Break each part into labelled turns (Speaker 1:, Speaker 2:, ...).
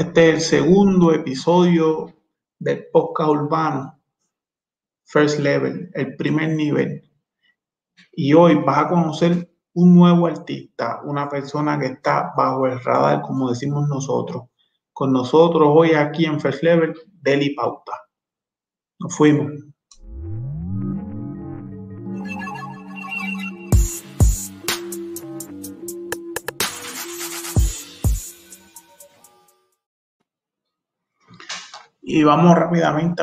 Speaker 1: Este es el segundo episodio del podcast urbano First Level, el primer nivel. Y hoy vas a conocer un nuevo artista, una persona que está bajo el radar, como decimos nosotros. Con nosotros hoy aquí en First Level, Deli Pauta. Nos fuimos. Y vamos rápidamente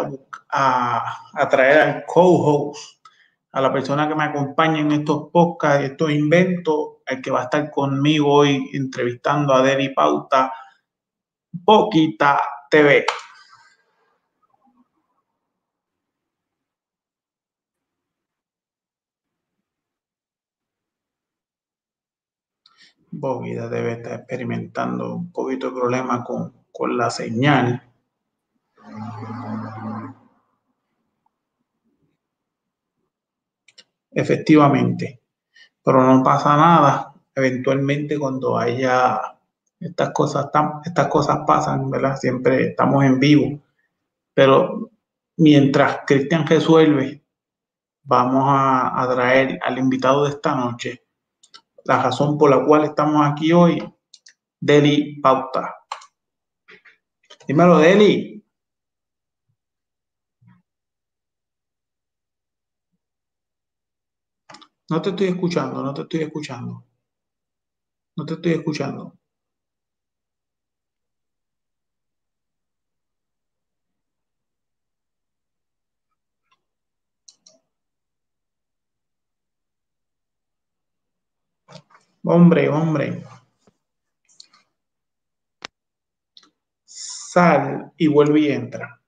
Speaker 1: a, a, traer al co-host, a la persona que me acompaña en estos podcasts, estos inventos, el que va a estar conmigo hoy entrevistando a Deli Pauta, Poquita TV. Poquita TV está experimentando un poquito de problema con, con la señal. Efectivamente, pero no pasa nada. Eventualmente cuando haya estas cosas, estas cosas pasan, ¿verdad? Siempre estamos en vivo. Pero mientras Cristian resuelve, vamos a, a traer al invitado de esta noche. La razón por la cual estamos aquí hoy, Deli Pauta. Dímelo, Deli. No te estoy escuchando, no te estoy escuchando. No te estoy escuchando. Hombre, hombre. Sal y vuelve y entra.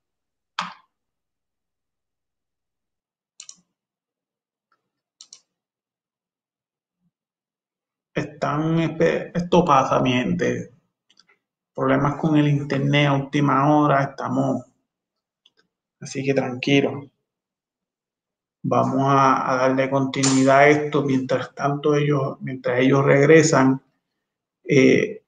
Speaker 1: Están, esto pasa, mi gente. Problemas con el internet a última hora, estamos, así que tranquilo. Vamos a, darle continuidad a esto mientras tanto ellos, mientras ellos regresan. Eh,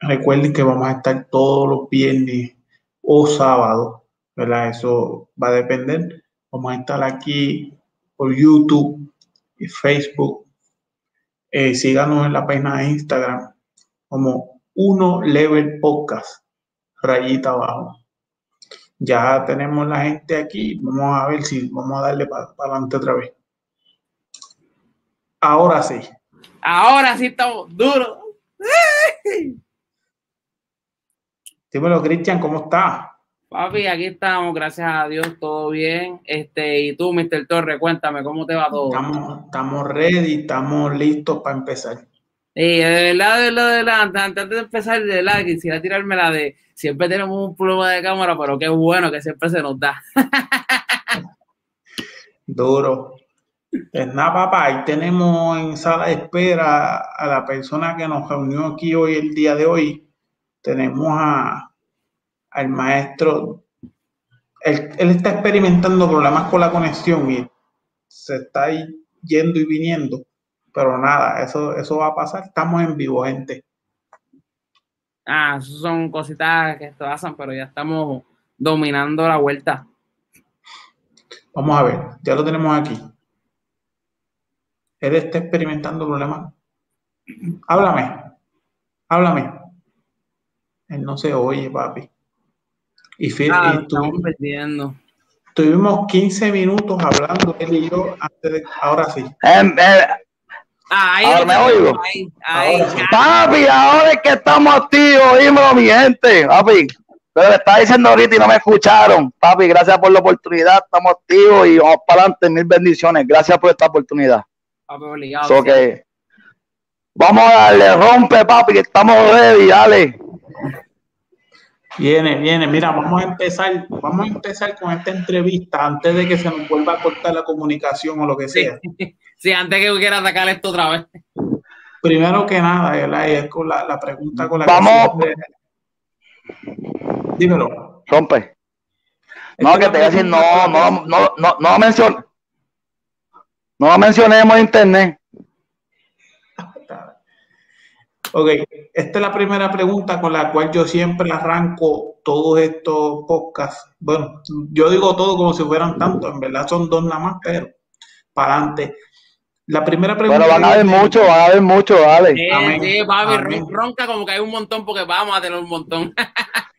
Speaker 1: recuerden que vamos a estar todos los viernes o sábados, ¿verdad? Eso va a depender. Vamos a estar aquí por YouTube y Facebook eh, síganos en la página de Instagram como Uno Level Podcast, rayita abajo. Ya tenemos la gente aquí. Vamos a ver si vamos a darle para adelante otra vez. Ahora sí.
Speaker 2: Ahora sí estamos duros.
Speaker 1: Dímelo, Cristian, ¿cómo estás?
Speaker 2: Papi, aquí estamos, gracias a Dios, todo bien. Este, y tú, Mr. Torre, cuéntame, ¿cómo te va todo?
Speaker 1: Estamos, estamos ready, estamos listos para empezar.
Speaker 2: Sí, de verdad, de verdad, de verdad, antes de empezar, de verdad, quisiera tirarme la de siempre tenemos un problema de cámara, pero qué bueno que siempre se nos da.
Speaker 1: Duro. Pues nada, papá, ahí tenemos en sala de espera a la persona que nos reunió aquí hoy, el día de hoy. Tenemos a al maestro, él, está experimentando problemas con la conexión y se está yendo y viniendo, pero nada, eso, eso va a pasar, estamos en vivo, gente.
Speaker 2: Ah, son cositas que pasan, pero ya estamos dominando la vuelta.
Speaker 1: Vamos a ver, ya lo tenemos aquí. Él está experimentando problemas. Háblame, háblame. Él no se oye, papi. Y, Phil,
Speaker 2: ah, perdiendo.
Speaker 1: Tuvimos 15 minutos hablando él y yo antes de. Ahora sí.
Speaker 3: Em, eh, ahí ahora me oigo. papi, ahora es que estamos activos, dímelo, mi gente. Papi, pero le estaba diciendo ahorita y no me escucharon. Papi, gracias por la oportunidad. Estamos activos y vamos para adelante. Mil bendiciones. Gracias por esta oportunidad.
Speaker 2: Papi, obligado.
Speaker 3: vamos a darle, rompe, papi, que estamos ready, dale.
Speaker 1: Viene, viene. Mira, vamos a empezar, vamos a empezar con esta entrevista antes de que se nos vuelva a cortar la comunicación o lo que sea.
Speaker 2: Sí, antes que quiera atacar esto otra vez.
Speaker 1: Primero que nada, es con la, pregunta con la
Speaker 3: vamos.
Speaker 1: que Dímelo.
Speaker 3: Rompe. No, que te voy a decir, no, no, no, no, no mencioné. No mencionemos internet.
Speaker 1: Ok, esta es la primera pregunta con la cual yo siempre arranco todos estos podcasts. Bueno, yo digo todo como si fueran tantos, en verdad son dos nada más, pero para adelante. La primera pregunta.
Speaker 3: Bueno, van a haber mucho, van a haber mucho, vale.
Speaker 2: Sí, Amén. sí, papi, ronca como que hay un montón porque vamos a tener un montón.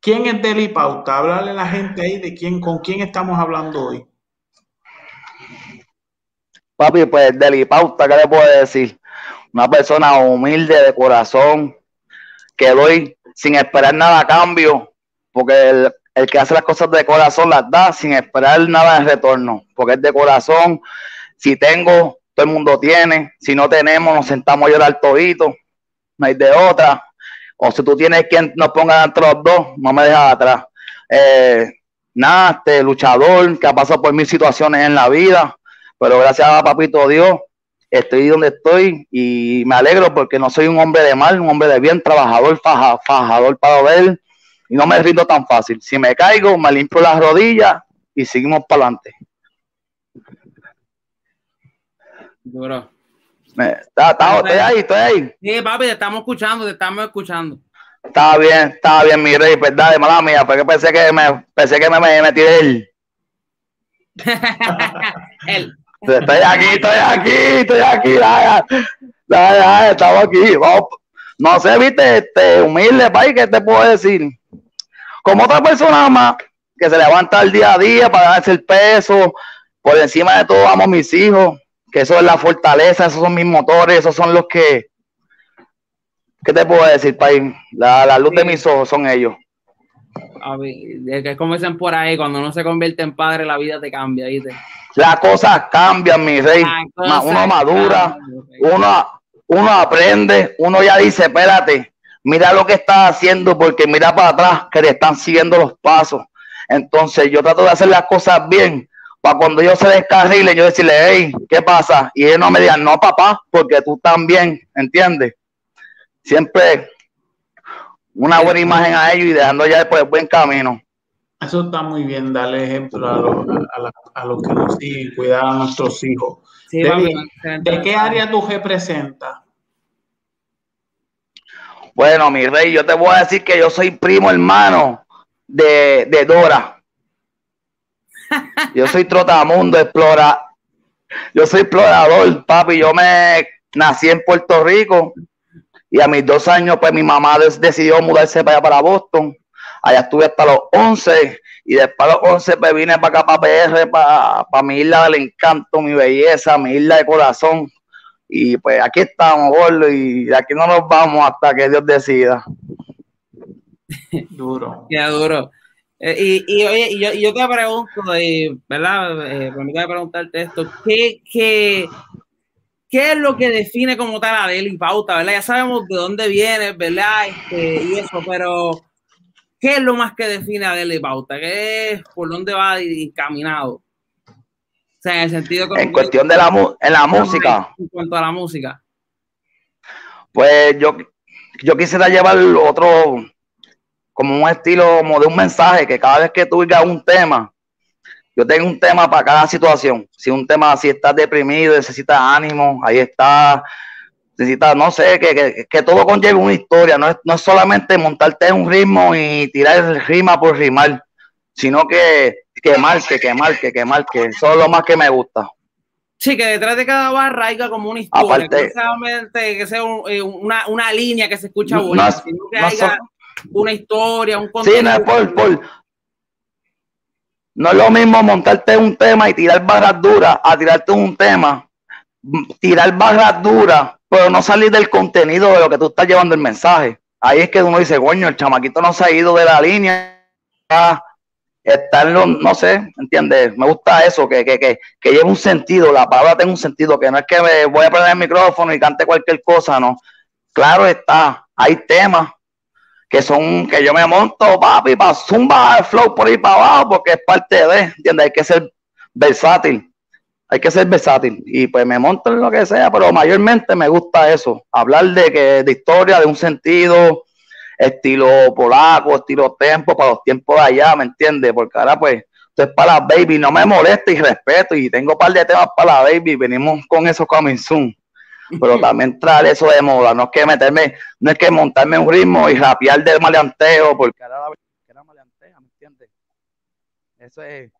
Speaker 1: ¿Quién es Deli Pauta? Háblale a la gente ahí de quién, con quién estamos hablando hoy.
Speaker 3: Papi, pues Deli Pauta, ¿qué le puedo decir? Una persona humilde de corazón, que doy sin esperar nada a cambio, porque el, el que hace las cosas de corazón las da sin esperar nada en retorno, porque es de corazón. Si tengo, todo el mundo tiene. Si no tenemos, nos sentamos a llorar todito. No hay de otra. O si tú tienes quien nos ponga entre los dos, no me dejas atrás. Eh, nada, este luchador que ha pasado por mil situaciones en la vida, pero gracias a papito Dios, estoy donde estoy y me alegro porque no soy un hombre de mal, un hombre de bien, trabajador, fajador para ver y no me rindo tan fácil. Si me caigo, me limpio las rodillas y seguimos para adelante.
Speaker 2: Duro.
Speaker 3: Está, está, estoy ahí, estoy ahí.
Speaker 2: Sí, papi, te estamos escuchando, te estamos escuchando.
Speaker 3: Está bien, está bien, mi rey, verdad, de mala mía, porque pensé que me, pensé que me, me metí él. él. Estoy aquí, estoy aquí, estoy aquí, ya, ya, ya, estamos aquí. Vamos. No sé, viste, este, humilde, país, ¿qué te puedo decir? Como otra persona más que se levanta el día a día para darse el peso, por encima de todo amo a mis hijos, que eso es la fortaleza, esos son mis motores, esos son los que, ¿qué te puedo decir, país? La, la luz de mis ojos son ellos.
Speaker 2: A ver, es como dicen por ahí, cuando uno se convierte en padre, la vida te cambia, ¿viste?
Speaker 3: Las cosas cambian, mi rey. Uno madura, uno, uno aprende, uno ya dice, espérate, mira lo que estás haciendo, porque mira para atrás que te están siguiendo los pasos. Entonces yo trato de hacer las cosas bien, para cuando yo se descarrile, yo decirle, hey, ¿qué pasa? Y ellos no me digan, no, papá, porque tú también, ¿entiendes? Siempre una buena imagen a ellos y dejando ya después el buen camino.
Speaker 1: Eso está muy bien, darle ejemplo a, los, a, los que nos siguen, cuidar a nuestros hijos. ¿De, qué área tú representas?
Speaker 3: Bueno, mi rey, yo te voy a decir que yo soy primo hermano de, de Dora. Yo soy trotamundo, explora. Yo soy explorador, papi. Yo me nací en Puerto Rico y a mis dos años, pues mi mamá decidió mudarse para allá, para Boston. Allá estuve hasta los 11 y después a los 11 pues vine para acá, para PR, para, para mi isla del encanto, mi belleza, mi isla de corazón. Y pues aquí estamos, gordo, y aquí no nos vamos hasta que Dios decida.
Speaker 2: Duro. Qué duro. Eh, y, y, oye, y yo, yo, te pregunto, eh, ¿verdad? Eh, permítame preguntarte esto. ¿Qué, qué, ¿Qué es lo que define como tal a Deli Pauta, verdad? Ya sabemos de dónde viene, ¿verdad? Este, y eso, pero ¿qué es lo más que define a Deli Pauta? ¿Qué es por dónde va encaminado? O sea, en el sentido
Speaker 3: como En cuestión de la, en la música.
Speaker 2: En cuanto a la música.
Speaker 3: Pues yo, yo quisiera llevar otro, como un estilo, como de un mensaje, que cada vez que tú digas un tema, yo tengo un tema para cada situación. Si un tema, si estás deprimido, necesitas ánimo, ahí está. Necesitas, no sé, que, que, todo conlleve una historia. No es, no es solamente montarte en un ritmo y tirar rima por rimar, sino que, que marque, que marque, que marque. Eso es lo más que me gusta.
Speaker 2: Sí, que detrás de cada barra haya como una historia, que sea eh, una, una, línea que se escucha bonita, sino que haya una historia, un
Speaker 3: contenido. Sí, no es por, no es lo mismo montarte un tema y tirar barras duras a tirarte un tema, tirar barras duras, pero no salir del contenido de lo que tú estás llevando el mensaje. Ahí es que uno dice, coño, el chamaquito no se ha ido de la línea, está en no sé, ¿entiendes? Me gusta eso, que, que, que, que lleve un sentido, la palabra tenga un sentido, que no es que me voy a poner el micrófono y cante cualquier cosa, no. Claro está, hay temas que son, que yo me monto, papi, para zumba el flow por ahí para abajo, porque es parte de, ¿entiendes? Hay que ser versátil, hay que ser versátil, y pues me monto en lo que sea, pero mayormente me gusta eso, hablar de que, de historia, de un sentido, estilo polaco, estilo tempo, para los tiempos de allá, ¿me entiendes? Porque ahora pues, esto es para la baby, no me molesta y respeto, y tengo un par de temas para la baby, venimos con eso coming soon. pero también traer eso de moda, no es que meterme, no es que montarme un ritmo y rapear del maleanteo, porque era, era maleantea, ¿me entiendes? Eso es.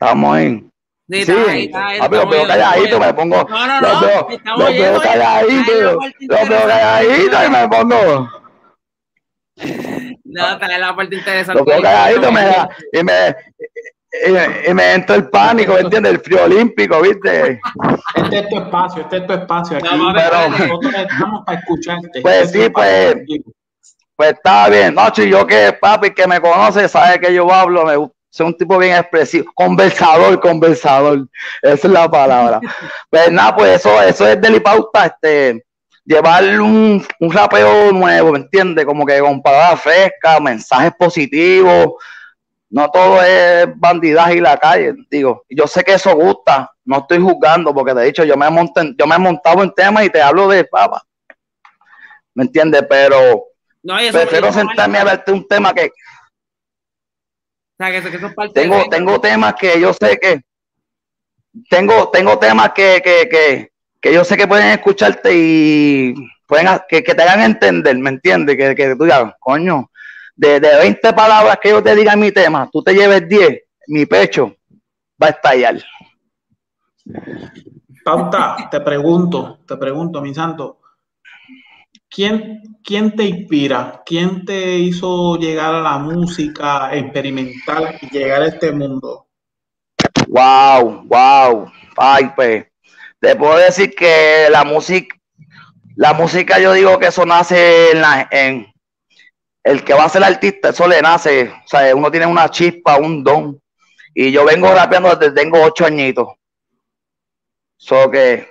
Speaker 3: Estamos en. Sí, sí. ah, pero veo calladito, me pongo. No, no, no. Los veo, los veo calladito, los veo calladito y me pongo.
Speaker 2: No, está la parte interesante.
Speaker 3: Los veo calladito me da, y me, y, me entra el pánico, ¿me entiendes? El frío olímpico, ¿viste?
Speaker 1: Este es tu espacio, este es tu espacio. Aquí no, pero, nosotros estamos para escucharte.
Speaker 3: Pues
Speaker 1: este
Speaker 3: sí, pues, pues está bien. No, yo que papi que me conoce sabe que yo hablo, me soy un tipo bien expresivo, conversador, conversador, esa es la palabra. pues nada, pues eso, eso es delipauta, este, llevar un, un rapeo nuevo, ¿me entiendes? Como que con palabras frescas, mensajes positivos, no todo es bandidaje y la calle, digo, yo sé que eso gusta, no estoy juzgando porque te he dicho, yo me, monté, yo me he montado en temas y te hablo de papa, ¿me entiendes? Pero prefiero sentarme a verte un tema que... tengo, tengo temas que yo sé que... Tengo, tengo temas que, que, que, que yo sé que pueden escucharte y pueden que, que te hagan entender, ¿me entiendes? Que, que tú digas, coño, de, de 20 palabras que yo te diga en mi tema, tú te lleves 10, mi pecho va a estallar.
Speaker 1: Pauta, te pregunto, te pregunto, mi santo, ¿quién, ¿quién te inspira? ¿Quién te hizo llegar a la música experimental y llegar a este mundo?
Speaker 3: Wow, wow, ay, pues, te puedo decir que la música, la música yo digo que eso nace en, la, el que va a ser artista, eso le nace, o sea, uno tiene una chispa, un don. Y yo vengo rapeando desde tengo ocho añitos. So que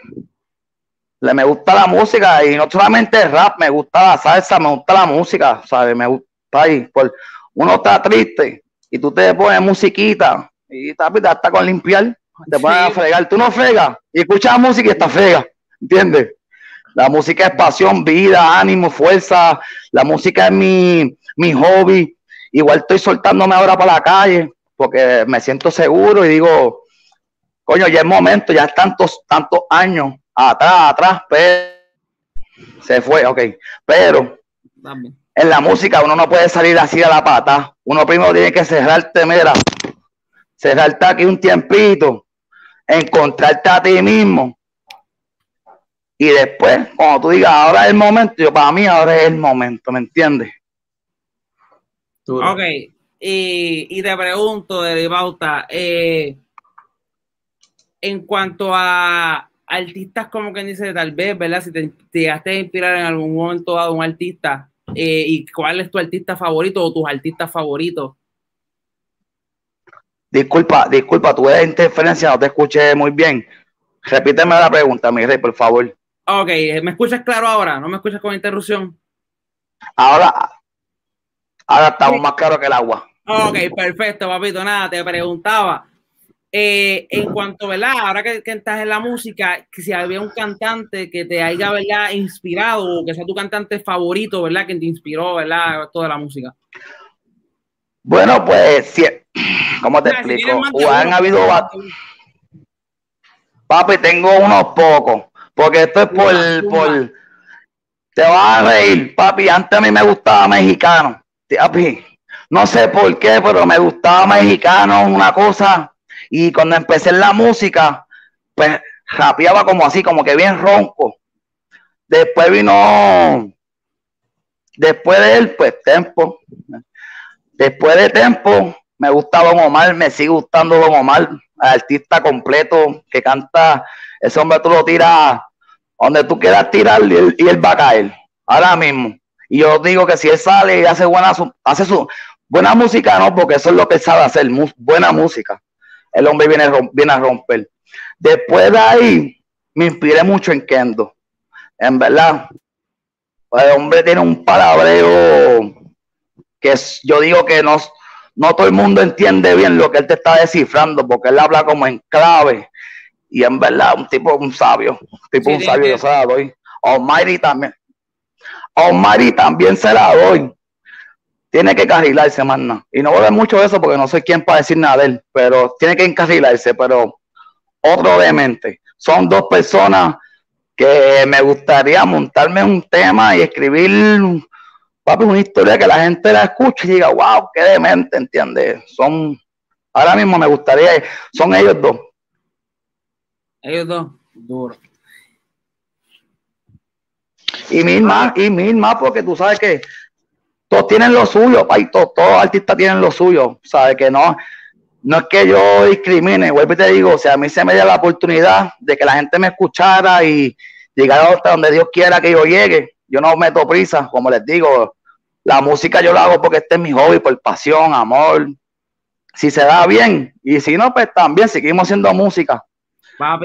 Speaker 3: le me gusta la música y no solamente el rap, me gusta la salsa, me gusta la música, ¿sabes? Me gusta ahí. Por, uno está triste y tú te pones musiquita y está, está con limpiar, te pones a fregar. Tú no fregas y escuchas música y está frega, ¿entiendes? La música es pasión, vida, ánimo, fuerza. La música es mi, mi hobby. Igual estoy soltándome ahora para la calle porque me siento seguro y digo, coño, ya es momento, ya es tantos, tantos años atrás, atrás, pero se fue, ok. Pero en la música uno no puede salir así a la pata. Uno primero tiene que cerrarte, mira, cerrarte aquí un tiempito, encontrarte a ti mismo y después, cuando tú digas, ahora es el momento, yo para mí ahora es el momento, ¿me entiendes?
Speaker 2: Ok, y, te pregunto, de Bauta, eh, en cuanto a artistas, como que dice, tal vez, ¿verdad? Si te, llegaste a inspirar en algún momento dado un artista, eh, ¿y cuál es tu artista favorito o tus artistas favoritos?
Speaker 3: Disculpa, disculpa, tuve interferencia, no te escuché muy bien. Repíteme la pregunta, mi rey, por favor.
Speaker 2: Ok, ¿me escuchas claro ahora? ¿No me escuchas con interrupción?
Speaker 3: Ahora, ahora estamos más claros que el agua.
Speaker 2: Ok, perfecto, papito. Nada, te preguntaba. Eh, en cuanto, ¿verdad? Ahora que, estás en la música, que si había un cantante que te haya, ¿verdad? Inspirado, o que sea tu cantante favorito, ¿verdad? Que te inspiró, ¿verdad? Toda la música.
Speaker 3: Bueno, pues, si, ¿cómo te explico? han habido... Papi, tengo unos pocos porque esto es por, por. Te vas a reír, papi. Antes a mí me gustaba mexicano. Papi, no sé por qué, pero me gustaba mexicano, una cosa. Y cuando empecé en la música, pues rapeaba como así, como que bien ronco. Después vino. Después de él, pues Tempo. Después de Tempo, me gustaba Don Omar, me sigue gustando Don Omar, artista completo que canta. Ese hombre tú lo tiras donde tú quieras tirar y él, va a caer, ahora mismo. Y yo digo que si él sale y hace buena, hace su buena música, no, porque eso es lo que sabe hacer, buena música. El hombre viene, viene a romper. Después de ahí, me inspiré mucho en Kendo. En verdad, el hombre tiene un palabreo que yo digo que no, no todo el mundo entiende bien lo que él te está descifrando, porque él habla como en clave y en verdad, un tipo, un sabio, un tipo, un sabio, yo se la doy. Almighty también. Almighty también se la doy. Tiene que encarrilarse, mano. Y no voy a ver mucho de eso porque no soy quien para decir nada de él, pero tiene que encarrilarse. Pero otro demente. Son dos personas que me gustaría montarme un tema y escribir, papi, una historia que la gente la escuche y diga, wow, qué demente, ¿entiendes? Son, ahora mismo me gustaría, son ellos dos.
Speaker 2: Ellos dos, duro.
Speaker 3: Y mil más, y mil más, porque tú sabes que todos tienen lo suyo, todos, todos artistas tienen lo suyo, ¿sabes? Que no, no es que yo discrimine, vuelvo y te digo, sea, a mí se me da la oportunidad de que la gente me escuchara y llegar hasta donde Dios quiera que yo llegue. Yo no meto prisa, como les digo, la música yo la hago porque este es mi hobby, por pasión, amor. Si se da bien, y si no, pues también seguimos haciendo música.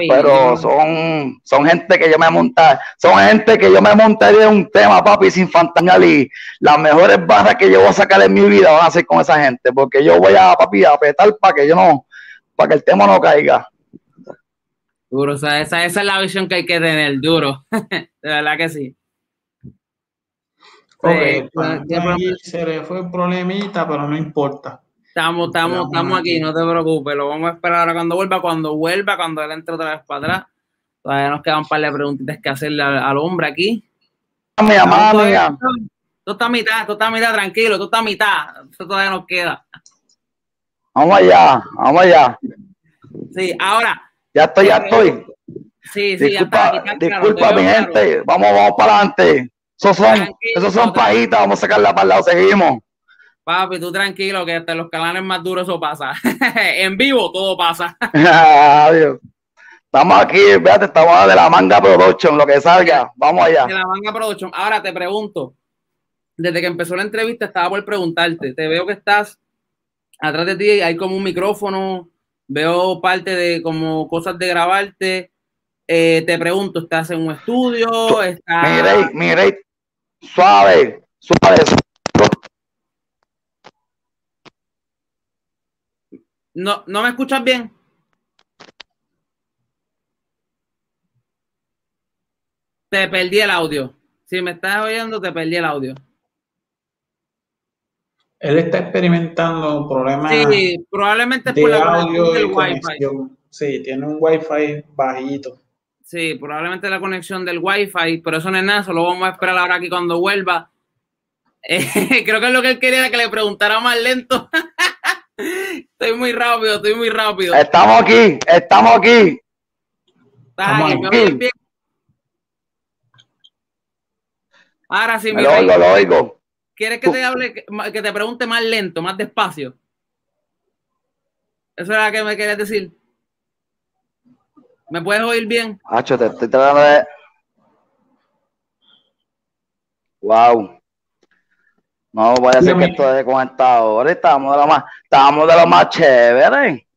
Speaker 3: Pero son, son gente que yo me monta, son gente que yo me montaría un tema, papi, sin fantasmal y las mejores barras que yo voy a sacar en mi vida van a ser con esa gente, porque yo voy a, papi, a apretar para que yo no, para que el tema no caiga.
Speaker 2: Duro, o sea, esa, esa es la visión que hay que tener, duro. de verdad que sí.
Speaker 1: Ok, pues, se le fue el problemita, pero no importa.
Speaker 2: Estamos, estamos, estamos aquí, no te preocupes, lo vamos a esperar ahora cuando vuelva, cuando vuelva, cuando él entre otra vez para atrás. Todavía nos quedan un par de preguntitas que hacerle al, hombre aquí.
Speaker 3: Mi amor,
Speaker 2: Tú estás a mitad, tú estás a mitad, tranquilo, tú estás a mitad. Eso todavía nos queda.
Speaker 3: Vamos allá, vamos allá.
Speaker 2: Sí, ahora.
Speaker 3: Ya estoy, ya estoy.
Speaker 2: Sí, sí,
Speaker 3: disculpa, ya está. disculpa, mi gente. Vamos, vamos para adelante. Esos son, esos son pajitas, vamos a sacarla para el lado, seguimos.
Speaker 2: Papi, tú tranquilo, que hasta los canales más duros eso pasa. en vivo todo pasa.
Speaker 3: Adiós. Estamos aquí, fíjate, estamos de la manga production, lo que salga. Vamos allá.
Speaker 2: De la manga production. Ahora te pregunto, desde que empezó la entrevista estaba por preguntarte, te veo que estás atrás de ti, hay como un micrófono, veo parte de como cosas de grabarte. Eh, te pregunto, ¿estás en un estudio? ¿Estás...
Speaker 3: Mire, mire, suave, suave,
Speaker 2: No, ¿No me escuchas bien? Te perdí el audio. Si me estás oyendo, te perdí el audio.
Speaker 1: Él está experimentando problemas.
Speaker 2: Sí, probablemente por la
Speaker 1: audio del Wi-Fi. Sí, tiene un Wi-Fi bajito.
Speaker 2: Sí, probablemente la conexión del Wi-Fi, pero eso no es nada, solo vamos a esperar ahora aquí cuando vuelva. creo que es lo que él quería que le preguntara más lento. Estoy muy rápido, estoy muy rápido.
Speaker 3: Estamos aquí, estamos aquí.
Speaker 2: Ahora sí,
Speaker 3: me lo oigo, lo oigo.
Speaker 2: ¿Quieres que te hable, que te pregunte más lento, más despacio? Eso era lo que me querías decir. ¿Me puedes oír bien?
Speaker 3: Hacho, te estoy tratando de. Wow. No, voy a ser que estoy desconectado. Ahora estamos de lo más, estamos de lo más chévere.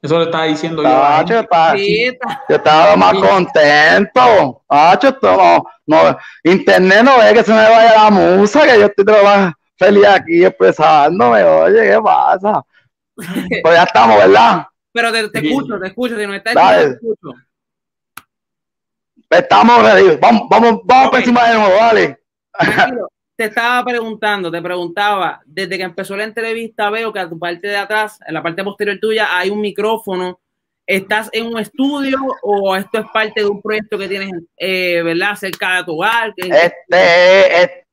Speaker 1: Eso le estaba diciendo yo. yo,
Speaker 3: estaba, yo estaba más contento. Hacho, no, no, internet no ve que se me vaya la musa, que yo estoy más feliz aquí expresándome. Oye, ¿qué pasa? pues ya estamos, ¿verdad?
Speaker 2: Pero te, escucho, te escucho. Si no estás te escucho.
Speaker 3: Estamos ready. Vamos, vamos, vamos okay. por encima de nuevo, dale.
Speaker 2: Tranquilo te estaba preguntando, te preguntaba, desde que empezó la entrevista veo que a tu parte de atrás, en la parte posterior tuya, hay un micrófono. ¿Estás en un estudio o esto es parte de un proyecto que tienes, eh, ¿verdad? Cerca de tu hogar.
Speaker 3: Este,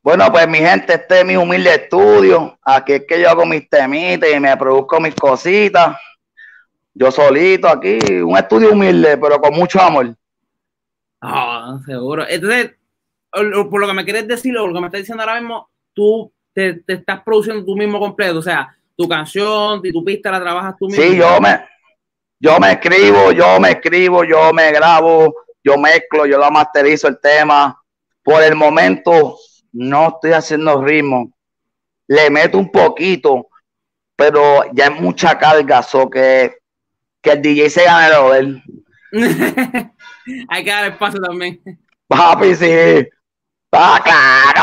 Speaker 3: bueno, pues mi gente, este es mi humilde estudio. Aquí es que yo hago mis temitas y me produzco mis cositas. Yo solito aquí, un estudio humilde, pero con mucho amor.
Speaker 2: Ah, seguro. Entonces, por lo que me quieres decir o lo que me estás diciendo ahora mismo, tú te, estás produciendo tú mismo completo, o sea, tu canción y tu pista la trabajas tú mismo.
Speaker 3: Sí, yo me, yo me escribo, yo me escribo, yo me grabo, yo mezclo, yo la masterizo el tema. Por el momento no estoy haciendo ritmo, le meto un poquito, pero ya es mucha carga, so que, que el DJ se gane lo de él.
Speaker 2: Hay que dar espacio también.
Speaker 3: Papi, sí. Ah,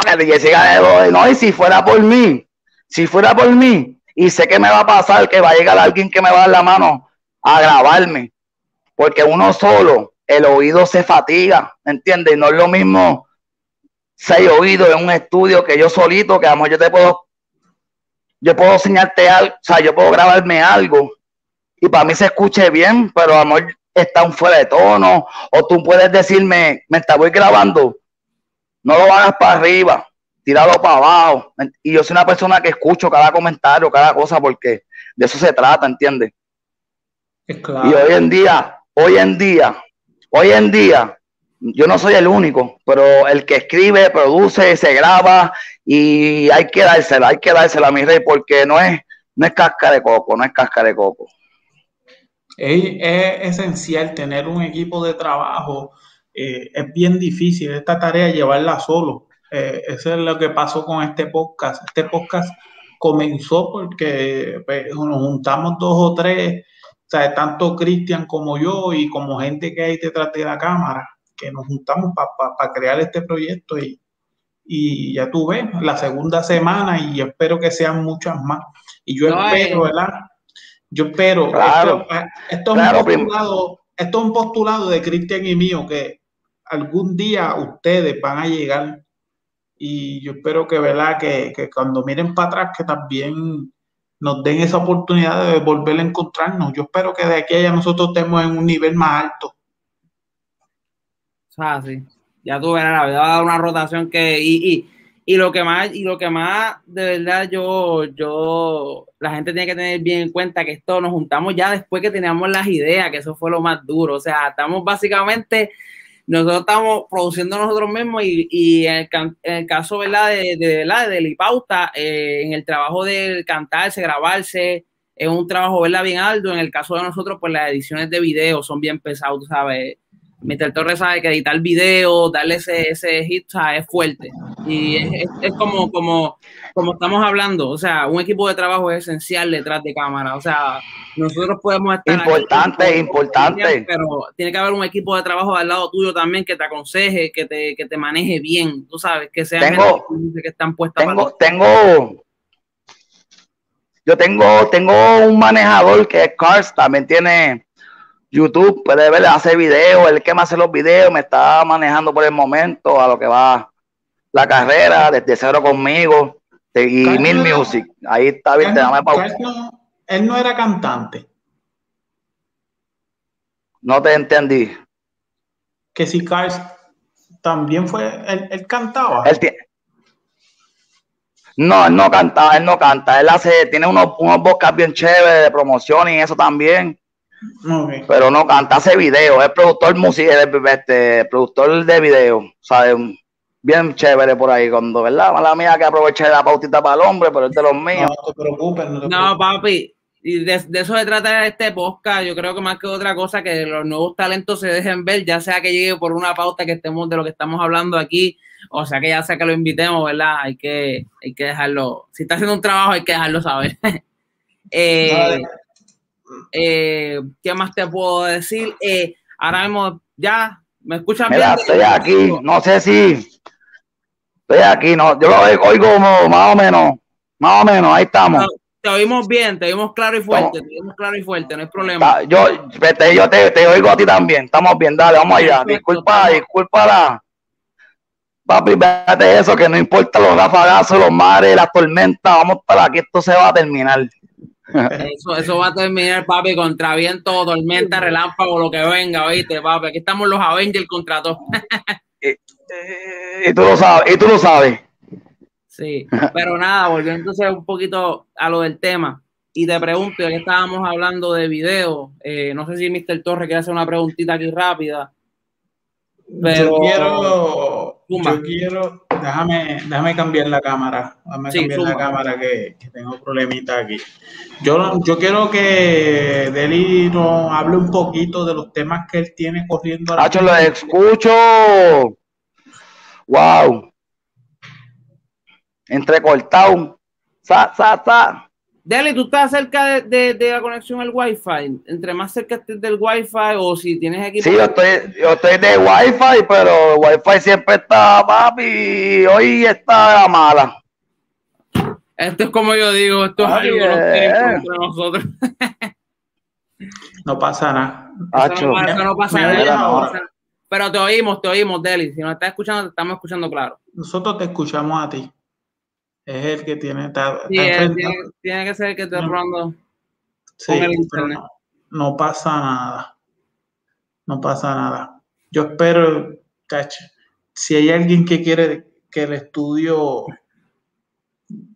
Speaker 3: claro que siga No, y si fuera por mí, si fuera por mí, y sé que me va a pasar, que va a llegar alguien que me va a dar la mano a grabarme, porque uno solo, el oído se fatiga, ¿entiendes? Y no es lo mismo seis oídos en un estudio que yo solito, que a lo mejor yo te puedo, yo puedo enseñarte algo, o sea, yo puedo grabarme algo y para mí se escuche bien, pero amor está un fuera de tono, o tú puedes decirme, me está voy grabando, no lo hagas para arriba, tíralo para abajo. Y yo soy una persona que escucho cada comentario, cada cosa, porque de eso se trata, ¿entiendes? Y hoy en día, hoy en día, hoy en día, yo no soy el único, pero el que escribe, produce, se graba y hay que dársela, hay que dársela a mi rey, porque no es, no es casca de coco, no es casca de coco.
Speaker 1: Es, esencial tener un equipo de trabajo. Eh, es bien difícil esta tarea llevarla solo. Eh, eso es lo que pasó con este podcast. Este podcast comenzó porque pues, nos juntamos dos o tres, o sea, tanto Cristian como yo y como gente que hay detrás de la cámara, que nos juntamos para crear este proyecto y, y ya tú ves, la segunda semana y espero que sean muchas más. Y yo espero, ¿verdad? Yo espero, esto, ah, esto, es un postulado, esto es un postulado de Cristian y mío, que algún día ustedes van a llegar y yo espero que, ¿verdad? Que, que cuando miren para atrás, que también nos den esa oportunidad de volver a encontrarnos. Yo espero que de aquí a allá nosotros estemos en un nivel más alto.
Speaker 2: Ah, sí. Ya tú verás, va a dar una rotación que. Y, y, y, lo que más, y lo que más, de verdad, yo, yo, la gente tiene que tener bien en cuenta que esto nos juntamos ya después que teníamos las ideas, que eso fue lo más duro. O sea, estamos básicamente nosotros estamos produciendo nosotros mismos y, en, el, caso ¿verdad? de, de, de, de Lipauta, eh, en el trabajo de cantarse, grabarse, es un trabajo ¿verdad? bien alto. En el caso de nosotros, pues las ediciones de video son bien pesadas, ¿sabes? Mr. Torres sabe que editar video, darle ese, ese hit, es fuerte. Y es, como, como, como estamos hablando, o sea, un equipo de trabajo es esencial detrás de cámara. O sea, nosotros podemos estar.
Speaker 3: Importante, importante.
Speaker 2: Pero tiene que haber un equipo de trabajo al lado tuyo también que te aconseje, que te, que te maneje bien, tú sabes, que sean
Speaker 3: tengo, que están puestas tengo, tengo, yo tengo, tengo un manejador que es Cars, también tiene YouTube, puede ver, hace videos, el que me hace los videos, me está manejando por el momento a lo que va la carrera, desde cero conmigo, y Mil Music. Ahí está, bien, dame
Speaker 1: pausa. él no era cantante.
Speaker 3: No te entendí.
Speaker 1: Que si Cars también fue, él, cantaba.
Speaker 3: Él tiene, no, él no canta, él no canta, él hace, tiene unos, unos bien chéveres de promoción y eso también. Pero no canta, hace video, es productor musical, este, productor de video, ¿sabes? Bien chévere por ahí, cuando, ¿verdad? Mala mía que aproveché la pautita para el hombre, pero es de los míos.
Speaker 1: No te preocupes,
Speaker 2: no, no papi, y de, eso se trata este podcast. Yo creo que más que otra cosa, que los nuevos talentos se dejen ver, ya sea que llegue por una pauta que estemos de lo que estamos hablando aquí, o sea que ya sea que lo invitemos, ¿verdad? Hay que, hay que dejarlo. Si está haciendo un trabajo, hay que dejarlo saber. eh, eh, ¿Qué más te puedo decir? Eh, ahora mismo ya, ¿me escuchan
Speaker 3: bien? Estoy aquí, no sé si estoy aquí, no, yo lo oigo más o menos, más o menos, ahí estamos.
Speaker 2: te oímos bien, te oímos claro y fuerte, te oímos claro y fuerte, no hay problema.
Speaker 3: Yo, yo te, te, oigo a ti también, estamos bien, dale, vamos allá. disculpa, disculpa la. Papi, véate eso, que no importa los rafagazos, los mares, las tormentas, vamos para aquí, esto se va a terminar.
Speaker 2: Eso, eso va a terminar, papi, contra viento, tormenta, relámpago, lo que venga, oíste, papi. Aquí estamos los Avengers contra todos.
Speaker 3: y, tú lo sabes, y tú lo sabes.
Speaker 2: Sí, pero nada, volviendo entonces un poquito a lo del tema. Y te pregunto, ya que estábamos hablando de video, eh, no sé si Mr. Torres quiere hacer una preguntita aquí rápida.
Speaker 1: Pero, yo quiero, yo quiero, déjame, déjame cambiar la cámara, déjame cambiar la cámara que, que, tengo problemita aquí. Yo, yo quiero que Deli nos hable un poquito de los temas que él tiene corriendo.
Speaker 3: Hacho, lo escucho. Wow. Entrecortado. Sa, sa, sa.
Speaker 2: Dale, tú estás cerca de, la conexión al Wi-Fi. Entre más cerca estés del Wi-Fi o si tienes equipo.
Speaker 3: Sí, yo estoy, yo estoy de Wi-Fi, pero el Wi-Fi siempre está, papi. Hoy está mala.
Speaker 2: Esto es como yo digo, esto es algo que entre nosotros.
Speaker 1: no pasa nada.
Speaker 2: no, pasa, nada. Pero te oímos, te oímos, Deli. Si nos estás escuchando, te estamos escuchando claro.
Speaker 1: Nosotros te escuchamos a ti es el que tiene.
Speaker 2: tiene, que ser el que está probando
Speaker 1: sí, el internet. no pasa nada. No pasa nada. Yo espero, cacha, si hay alguien que quiere que el estudio,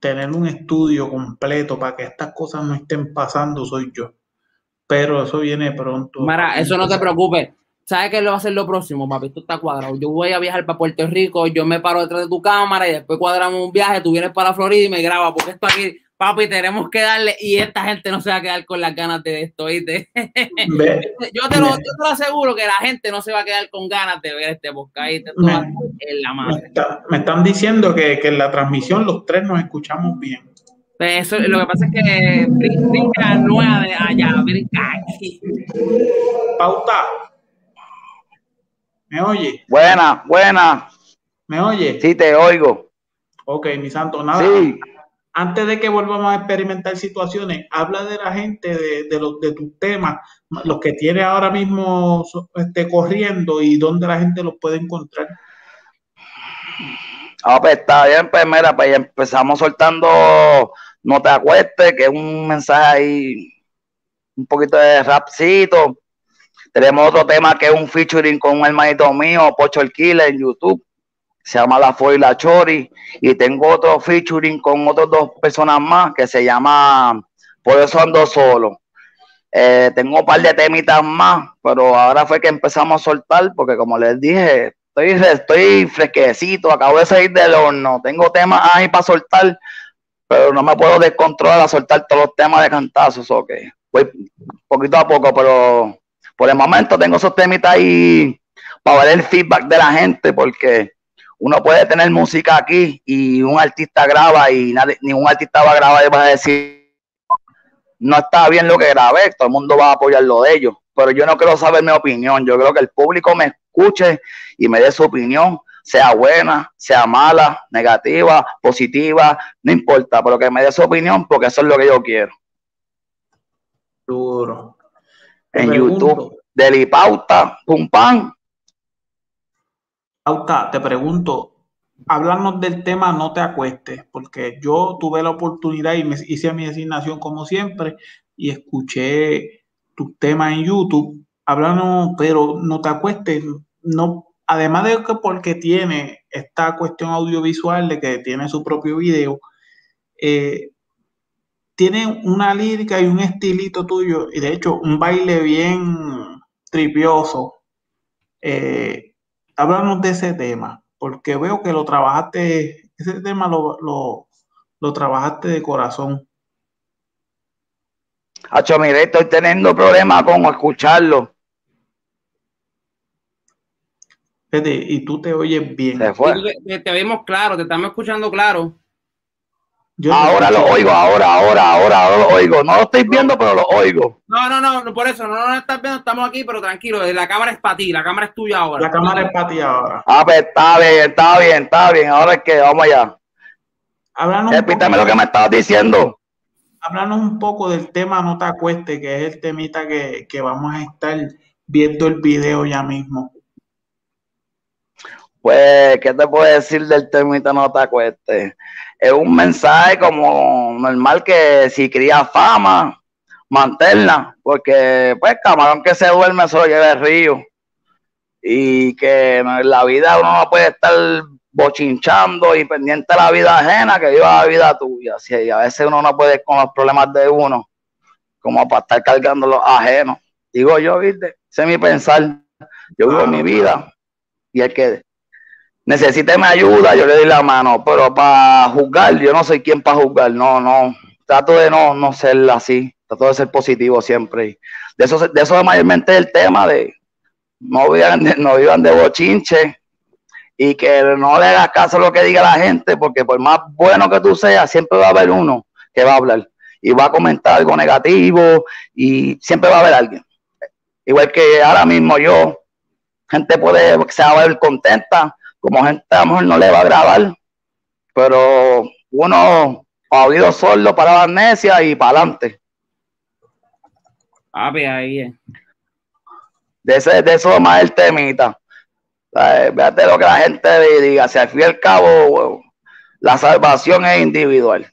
Speaker 1: tener un estudio completo para que estas cosas no estén pasando, soy yo. Pero eso viene pronto.
Speaker 2: Mara, eso no te preocupes. ¿Sabes qué lo va a hacer lo próximo, papi? Esto está cuadrado. Yo voy a viajar para Puerto Rico, yo me paro detrás de tu cámara y después cuadramos un viaje, tú vienes para Florida y me grabas, porque esto aquí, papi, tenemos que darle y esta gente no se va a quedar con las ganas de esto, ¿viste? yo, te lo, aseguro que la gente no se va a quedar con ganas de ver este podcast. Me, en la
Speaker 1: madre. Me, están diciendo que, que, en la transmisión los tres nos escuchamos bien.
Speaker 2: Pues eso, lo que pasa es que brinca nueva de allá, brinca aquí.
Speaker 1: Pauta, ¿Me oye?
Speaker 3: Buena, buena.
Speaker 1: ¿Me oye?
Speaker 3: Sí, te oigo.
Speaker 1: Ok, mi santo, nada. Sí. Antes de que volvamos a experimentar situaciones, habla de la gente, de, los, de tus temas, los que tiene ahora mismo este, corriendo y dónde la gente los puede encontrar.
Speaker 3: Ah, pues está bien, pues mira, pues empezamos soltando No te acuestes, que es un mensaje ahí, un poquito de rapcito tenemos otro tema que es un featuring con un hermanito mío, Pocho el Killer, en YouTube. Se llama La Fue y la Chori. Y tengo otro featuring con otras dos personas más que se llama Por eso ando solo. Eh, tengo un par de temitas más, pero ahora fue que empezamos a soltar, porque como les dije, estoy, fresquecito, acabo de salir del horno, tengo temas ahí para soltar, pero no me puedo descontrolar a soltar todos los temas de cantazos. Voy poquito a poco, pero por el momento tengo esos temitas ahí para ver el feedback de la gente, porque uno puede tener música aquí y un artista graba y nadie, ningún artista va a grabar y va a decir, no está bien lo que grabé, todo el mundo va a apoyar lo de ellos. Pero yo no quiero saber mi opinión, yo creo que el público me escuche y me dé su opinión, sea buena, sea mala, negativa, positiva, no importa, pero que me dé su opinión porque eso es lo que yo quiero.
Speaker 1: Duro
Speaker 3: en YouTube. Delipauta, pum pam.
Speaker 1: Pauta, te pregunto, háblanos del tema No te acuestes, porque yo tuve la oportunidad y me hice mi designación como siempre y escuché tu tema en YouTube. Háblanos, pero no te acuestes, no, además de que porque tiene esta cuestión audiovisual de que tiene su propio video, eh, tiene una lírica y un estilito tuyo, y de hecho un baile bien tripioso. Eh, háblanos de ese tema, porque veo que lo trabajaste, ese tema lo, lo, trabajaste de corazón.
Speaker 3: Hacho, mire, estoy teniendo problemas con escucharlo.
Speaker 1: y tú te oyes bien.
Speaker 2: Te, te, oímos claro, te estamos escuchando claro
Speaker 3: ahora lo oigo, ahora, ahora, ahora, lo oigo. No lo estoy viendo, pero lo oigo.
Speaker 2: No, no, no, por eso, no lo estás viendo, estamos aquí, pero tranquilo, la cámara es para ti, la cámara es tuya ahora.
Speaker 1: La cámara es para ti ahora.
Speaker 3: Ah, pues está bien, está bien, está bien. Ahora es que vamos allá. Repítame lo que me estabas diciendo.
Speaker 1: Háblanos un poco del tema No te acueste, que es el temita que, que vamos a estar viendo el video ya mismo.
Speaker 3: Pues, ¿qué te puedo decir del temita No te acueste? Es un mensaje como normal que si cría fama, manténla, porque pues camarón que se duerme solo lleva el río. Y que en la vida uno no puede estar bochinchando y pendiente de la vida ajena que viva la vida tuya. Si a veces uno no puede con los problemas de uno, como para estar cargando los ajenos. Digo yo, viste, ese es mi pensar. Yo vivo mi vida y el que necesite mi ayuda, yo le doy la mano, pero para juzgar, yo no soy quien para juzgar, no, no, trato de no, no ser así, trato de ser positivo siempre. De eso, de eso mayormente el tema de no vivan de, no vivan de bochinche y que no le hagas caso a lo que diga la gente, porque por más bueno que tú seas, siempre va a haber uno que va a hablar y va a comentar algo negativo y siempre va a haber alguien. Igual que ahora mismo yo, gente puede se va a ver contenta, como gente a lo mejor no le va a grabar, pero uno ha oído sordo para la amnesia y para adelante.
Speaker 2: Ah, ahí es.
Speaker 3: De, ese, de eso más el temita. Véate lo que la gente diga. Si al fin y al cabo, la salvación es individual.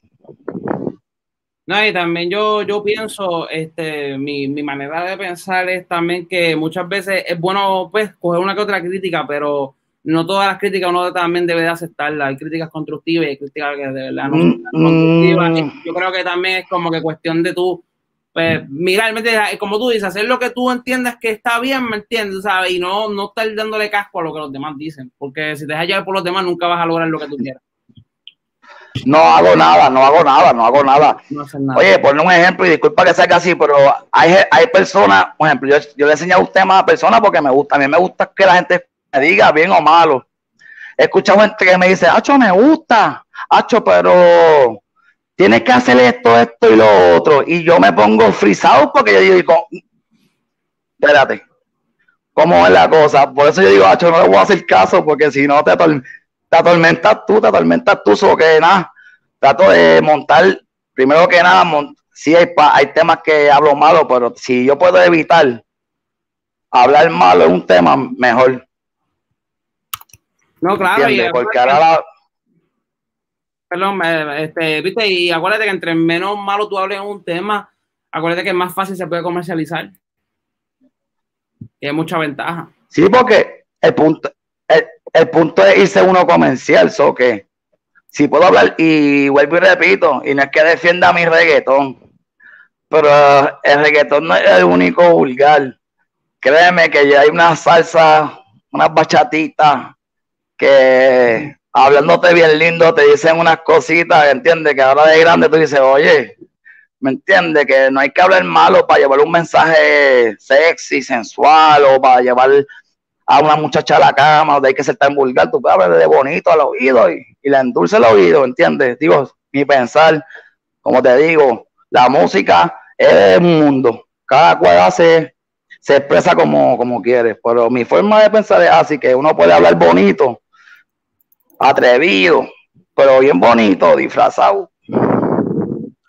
Speaker 2: No, y también yo, yo pienso, este, mi, mi, manera de pensar es también que muchas veces es bueno, pues, coger una que otra crítica, pero no todas las críticas uno también debe de aceptarlas. Hay críticas constructivas y hay críticas que de verdad no son mm, constructivas. Mm. Yo creo que también es como que cuestión de tú, pues, mirar, como tú dices, hacer lo que tú entiendas que está bien, ¿me entiendes? ¿Sabes? Y no, no estar dándole casco a lo que los demás dicen, porque si te dejas llevar por los demás nunca vas a lograr lo que tú quieras.
Speaker 3: No hago nada, no hago nada, no hago nada. Oye, ponle un ejemplo y disculpa que salga así, pero hay, hay personas, por ejemplo, yo, yo le he enseñado a usted más a personas porque me gusta, a mí me gusta que la gente diga bien o malo. He escuchado gente que me dice, Acho, me gusta, Acho, pero tienes que hacer esto, esto y lo otro. Y yo me pongo frisado porque yo digo, espérate, ¿cómo es la cosa? Por eso yo digo, Acho, no le voy a hacer caso porque si no te, te atormentas tú, te atormentas tú, so que nada, trato de montar, primero que nada, si hay, hay temas que hablo malo, pero si yo puedo evitar hablar malo en un tema, mejor.
Speaker 2: No, claro,
Speaker 3: y porque ahora la...
Speaker 2: Perdón, este, viste, y acuérdate que entre menos malo tú hables en un tema, acuérdate que más fácil se puede comercializar. Y hay mucha ventaja.
Speaker 3: Sí, porque el punto, el punto es irse uno comercial, so que si puedo hablar, y vuelvo y repito, y no es que defienda mi reggaetón, pero el reggaetón no es el único vulgar. Créeme que ya hay una salsa, unas bachatitas que hablándote bien lindo te dicen unas cositas, ¿entiendes? Que ahora de grande tú dices, oye, ¿me entiendes? Que no hay que hablar malo para llevar un mensaje sexy, sensual o para llevar a una muchacha a la cama, donde hay que ser tan vulgar, tú puedes hablar de bonito al oído y, y le endulce el oído, ¿entiendes? Digo, mi pensar, como te digo, la música es un mundo, cada cual hace, se expresa como, como quiere, pero mi forma de pensar es así, que uno puede hablar bonito, atrevido, pero bien bonito, disfrazado.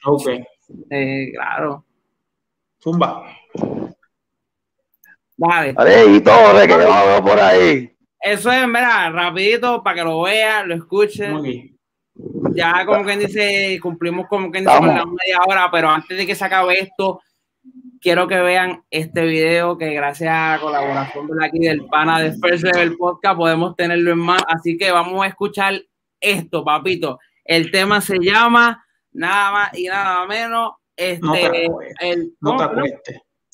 Speaker 1: Ok.
Speaker 2: Eh, claro.
Speaker 1: Zumba.
Speaker 2: Vale.
Speaker 3: y todo, que yo por ahí.
Speaker 2: Eso es, mira, rapidito para que lo vean, lo escuchen. Ya como quien dice, cumplimos como quien dice con la media hora, pero antes de que se acabe esto, quiero que vean este video que gracias a la colaboración de aquí del pana de First Level Podcast podemos tenerlo en más. Así que vamos a escuchar esto, papito. El tema se llama nada más y nada menos. Este, no
Speaker 1: te, el, no te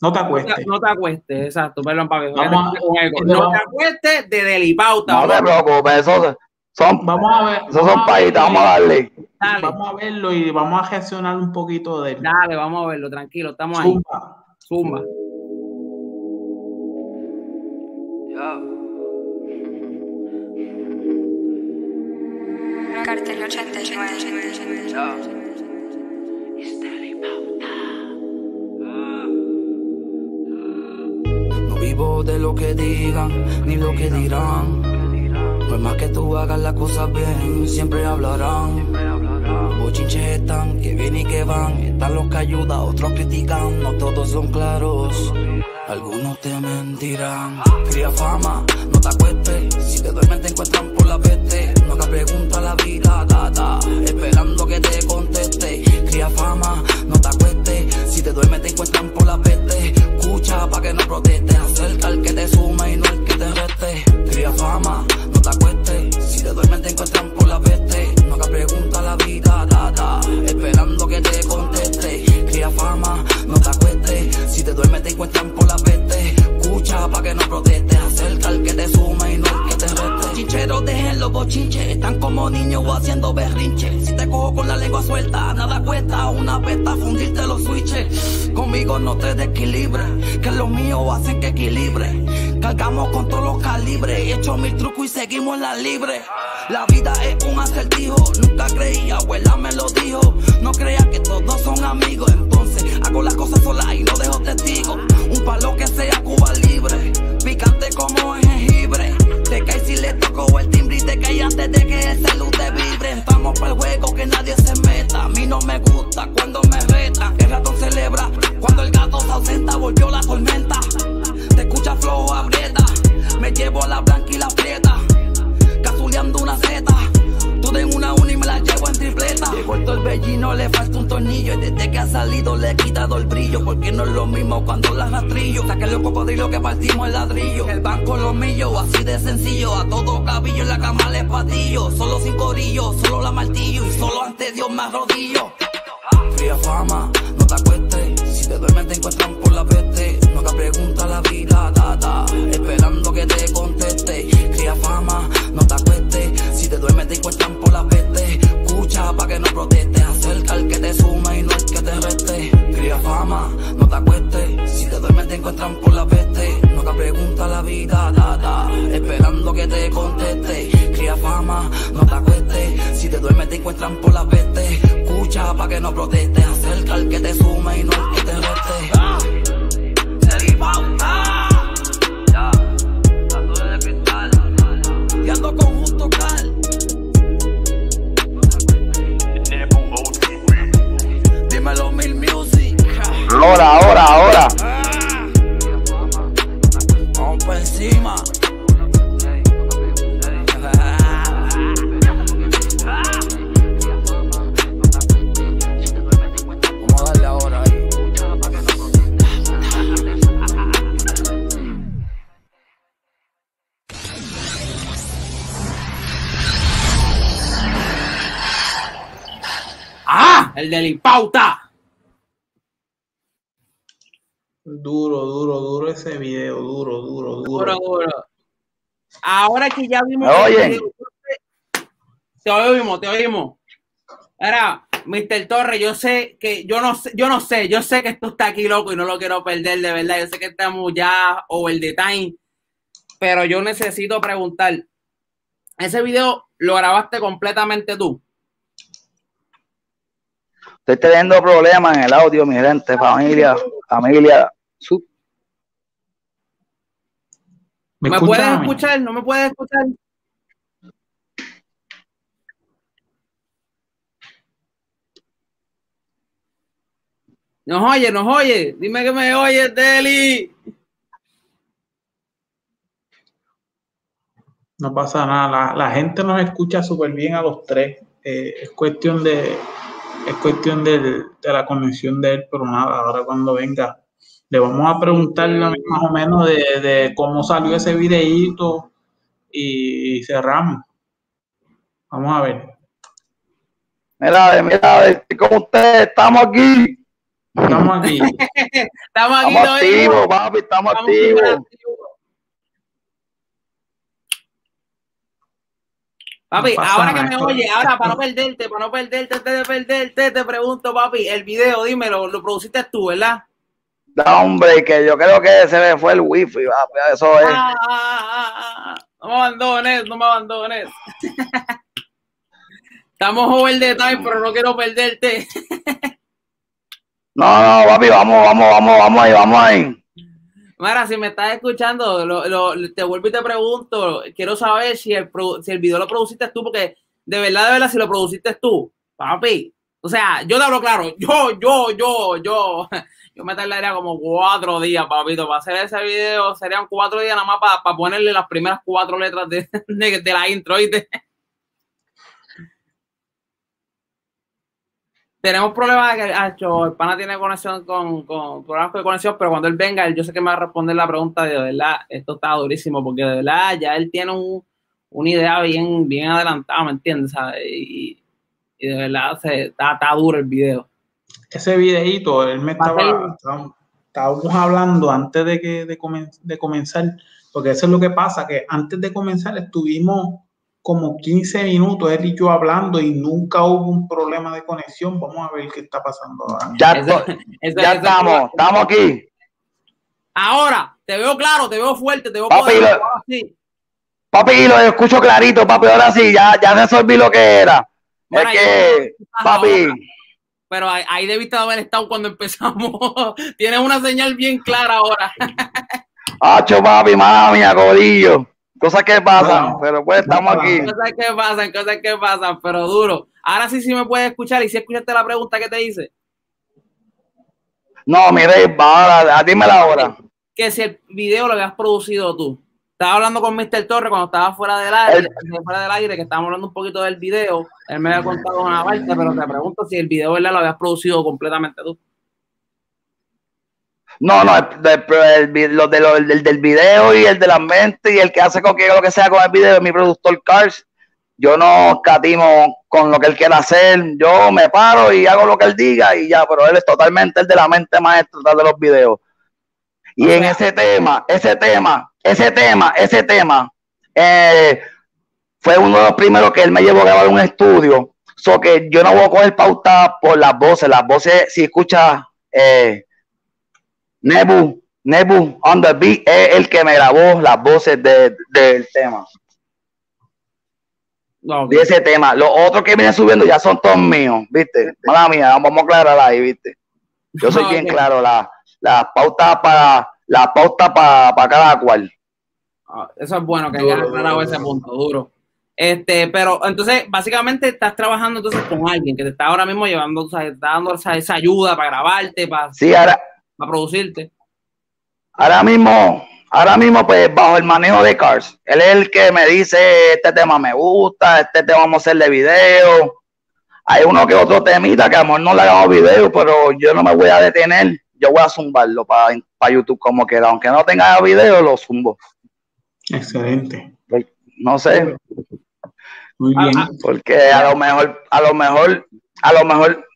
Speaker 1: no te acuestes.
Speaker 2: No te acuestes, exacto, perdón, papi. no te acuestes de Delipauta.
Speaker 3: No te preocupes, eso son,
Speaker 1: vamos a ver,
Speaker 3: esos son países, vamos a darle.
Speaker 1: Vamos a verlo y vamos a gestionar un poquito de él.
Speaker 2: Dale, vamos a verlo, tranquilo, estamos ahí. Zumba. Cartel 89.
Speaker 4: de lo que digan ni lo que dirán. Por más que tú hagas las cosas bien, siempre hablarán. Bochinches están, que vienen y que van. Están los que ayudan, otros critican. No todos son claros. Algunos te mentirán. Cría fama, no te acuestes. Si te duermen, te encuentran por la peste. No te pregunta la vida, da, esperando que te conteste. Cría fama, no te acuestes. Si te duermes, te encuentran por la peste. Escucha pa' que no protestes. Acerca al que te suma y no al que te reste. Cría fama, no te acuestes. Si te encuentran por la peste. No te pregunta la vida, da, esperando que te conteste. Cría fama, no te acuestes. Si te duermes, te encuentran por la peste. Escucha pa' que no protestes. Acerca al que te suma y no al que te reste. Chincheros, dejen los bochinches. Están como niños haciendo berrinche. Si te cojo con la lengua suelta, nada cuesta. Una pesta fundirte los switches. Conmigo no te desequilibres. Que los míos hacen que equilibre. Cargamos con todos los calibres. He hecho mil trucos y seguimos en la libre. La vida es un acertijo. Nunca creía, abuela me lo dijo. No creas que todos son amigos. Entonces hago las cosas sola y no dejo testigos. Un palo que sea Cuba libre. Picante como jengibre. Te cae si le toco el timbre y te cae antes de que el salud te vibre. Estamos para el juego que nadie se meta. A mí no me gusta cuando me reta. El ratón celebra cuando el gato se ausenta. Volvió la tormenta. Te escucha flow abrieta. Me llevo a la blanca y la prieta. Cazuleando una zeta. Tú en una uni y me la llevo en tripleta. Llegó el torbellino, le falta un tornillo. Y desde que ha salido le he quitado el brillo, porque no es lo mismo cuando las rastrillo. Saqué los cocodrilos que partimos el ladrillo. El banco los millos, así de sencillo. A todo cabillo en la cama le patillo. Solo sin corillo, solo la martillo. Y solo ante Dios me arrodillo. Fría fama, no te acuestes. Si te duermes te encuentran por la peste. No te pregunta la vida, data. Esperando que te conteste. Cría fama, no te acuestes. Si te duermes te encuentran por la peste. Escucha pa' que no protestes. Acerca al que te suma y no el que te reste. Fama, no te acuestes. Si te duermes te encuentran por la peste. No te pregunta la vida, data. Esperando que te conteste. Cría fama, no te acuestes. Si te duermes te encuentran por la peste. Escucha pa' que no protestes. Acerca al que te suma y no el que te reste. Seguí pauta. Ya, de cristal. Y ando con justo cal. Dímelo mil.
Speaker 3: Ahora, ahora, ahora.
Speaker 4: Vamos por encima. Vamos a darle ahora ahí.
Speaker 2: ¡Ah! El del impauta.
Speaker 1: Duro, duro, duro ese video, duro, duro, duro.
Speaker 2: Duro, duro. Ahora que ya vimos. Video, Te oímos, te oímos. Era, Mr. Torres, yo sé que, yo no sé, yo no sé, yo sé que esto está aquí loco y no lo quiero perder de verdad. Yo sé que estamos ya over the time, pero yo necesito preguntar. Ese video lo grabaste completamente tú.
Speaker 3: Estoy teniendo problemas en el audio, mi gente, familia, familia. Su-
Speaker 1: ¿Me,
Speaker 2: ¿Me,
Speaker 1: escuchan
Speaker 2: puedes escuchar? ¿No me puedes escuchar? Nos oye, nos oye. Dime que me oyes, Deli.
Speaker 1: No pasa nada, la, la gente nos escucha súper bien a los tres. Eh, es cuestión de es cuestión del- de la conexión de él, pero nada, ahora cuando venga, le vamos a preguntar más o menos de, de cómo salió ese videíto y cerramos. Vamos a ver.
Speaker 3: Mira, mira, estoy con ustedes, estamos aquí.
Speaker 1: Estamos aquí.
Speaker 2: Estamos aquí
Speaker 3: Estamos activos, papi, estamos
Speaker 2: Estamos
Speaker 3: activos.
Speaker 2: súper activos. Papi,
Speaker 1: No
Speaker 2: ahora que me oye, ahora para no perderte, para no perderte, antes de perderte, te pregunto, papi, el video, dímelo, lo produciste tú, ¿verdad?
Speaker 3: Da, hombre, que yo creo que se me fue el wifi, papi, eso es.
Speaker 2: Ah, ah, ah, ah, ah. No me abandones, no me abandones. Estamos over the time, pero no quiero perderte.
Speaker 3: No, no, papi, vamos, vamos, vamos, vamos ahí, vamos ahí.
Speaker 2: Mara, si me estás escuchando, lo- lo- te vuelvo y te pregunto, quiero saber si el, si el video lo produciste tú, porque de verdad, de verdad, si lo produciste tú, papi. O sea, yo te hablo claro, yo, yo, yo, yo, yo me tardaría como cuatro días, papito, para hacer ese video, serían cuatro días nada más para, ponerle las primeras cuatro letras de, de, de la intro, ¿viste? Tenemos problemas de que Acho, el pana tiene conexión con, con problemas de conexión, pero cuando él venga, él- yo sé que me va a responder la pregunta de, de verdad, esto está durísimo, porque de verdad ya él tiene un, una idea bien, bien adelantada, ¿me entiendes? ¿sabes? Y, y de verdad se, está, está duro el video.
Speaker 1: Ese videíto, él me estaba, estábamos hablando antes de que de, comen- de comenzar, porque eso es lo que pasa, que antes de comenzar estuvimos como 15 minutos él y yo hablando y nunca hubo un problema de conexión. Vamos a ver qué está pasando ahora.
Speaker 3: Ya, estamos, estamos aquí.
Speaker 2: Ahora, te veo claro, te veo fuerte, te veo
Speaker 3: Papi,
Speaker 2: poderoso,
Speaker 3: lo-
Speaker 2: sí.
Speaker 3: Papi, lo escucho clarito, papi, ahora sí, ya, ya resolví lo que era.
Speaker 2: Mira,
Speaker 3: es que,
Speaker 2: yo- ah,
Speaker 3: papi,
Speaker 2: ahora. Pero ahí, ahí debiste haber estado cuando empezamos. Tienes una señal bien clara ahora.
Speaker 3: hacho, papi, mala mía, codillo. Cosas que pasan, pero pues estamos aquí.
Speaker 2: Cosas que pasan, cosas que pasan, pero duro. Ahora sí, sí me puedes escuchar. Y si escuchaste la pregunta que te hice,
Speaker 3: No, mire, ahora, dímela ahora.
Speaker 2: que si el video lo habías producido tú. estaba hablando con Mr. Torre cuando estaba fuera del aire, fuera del aire, que estábamos hablando un poquito del video. Él me había contado una parte, pero te pregunto si el video ¿verdad? lo habías producido completamente tú.
Speaker 3: No, no, el, lo de lo, el, del video y el de la mente y el que hace cualquier lo que sea con el video es mi productor Cars. Yo no catimo con lo que él quiera hacer. Yo me paro y hago lo que él diga y ya, pero él es totalmente el de la mente maestra de los videos. Y en ese tema, ese tema, ese tema, ese tema, eh, fue uno de los primeros que él me llevó a grabar un estudio. So que yo no voy a coger pauta por las voces. Las voces, si escucha eh, Nebu, Nebu on the beat, es el que me grabó las voces del tema. De ese tema. Los otros que vienen subiendo ya son todos míos, ¿viste? Mala mía, vamos a aclarar ahí, ¿viste? Yo soy bien claro, la, la pauta para la pauta para cada cual.
Speaker 2: Ah, eso es bueno que hayas aclarado ese punto, duro. Este, pero entonces, básicamente estás trabajando entonces con alguien que te está ahora mismo llevando, o sea, está dando esa, ayuda para grabarte, para,
Speaker 3: sí, ahora,
Speaker 2: para producirte.
Speaker 3: Ahora mismo, ahora mismo, pues, bajo el manejo de Cars. Él es el que me dice, este tema me gusta, este tema vamos a hacerle video. Hay uno que otro temita que a lo mejor no le hagamos video, pero yo no me voy a detener. Yo voy a zumbarlo para YouTube como quiera. Aunque no tenga video, lo zumbo.
Speaker 1: Excelente.
Speaker 3: No sé. Muy bien. Porque a lo mejor, a lo mejor, a lo mejor,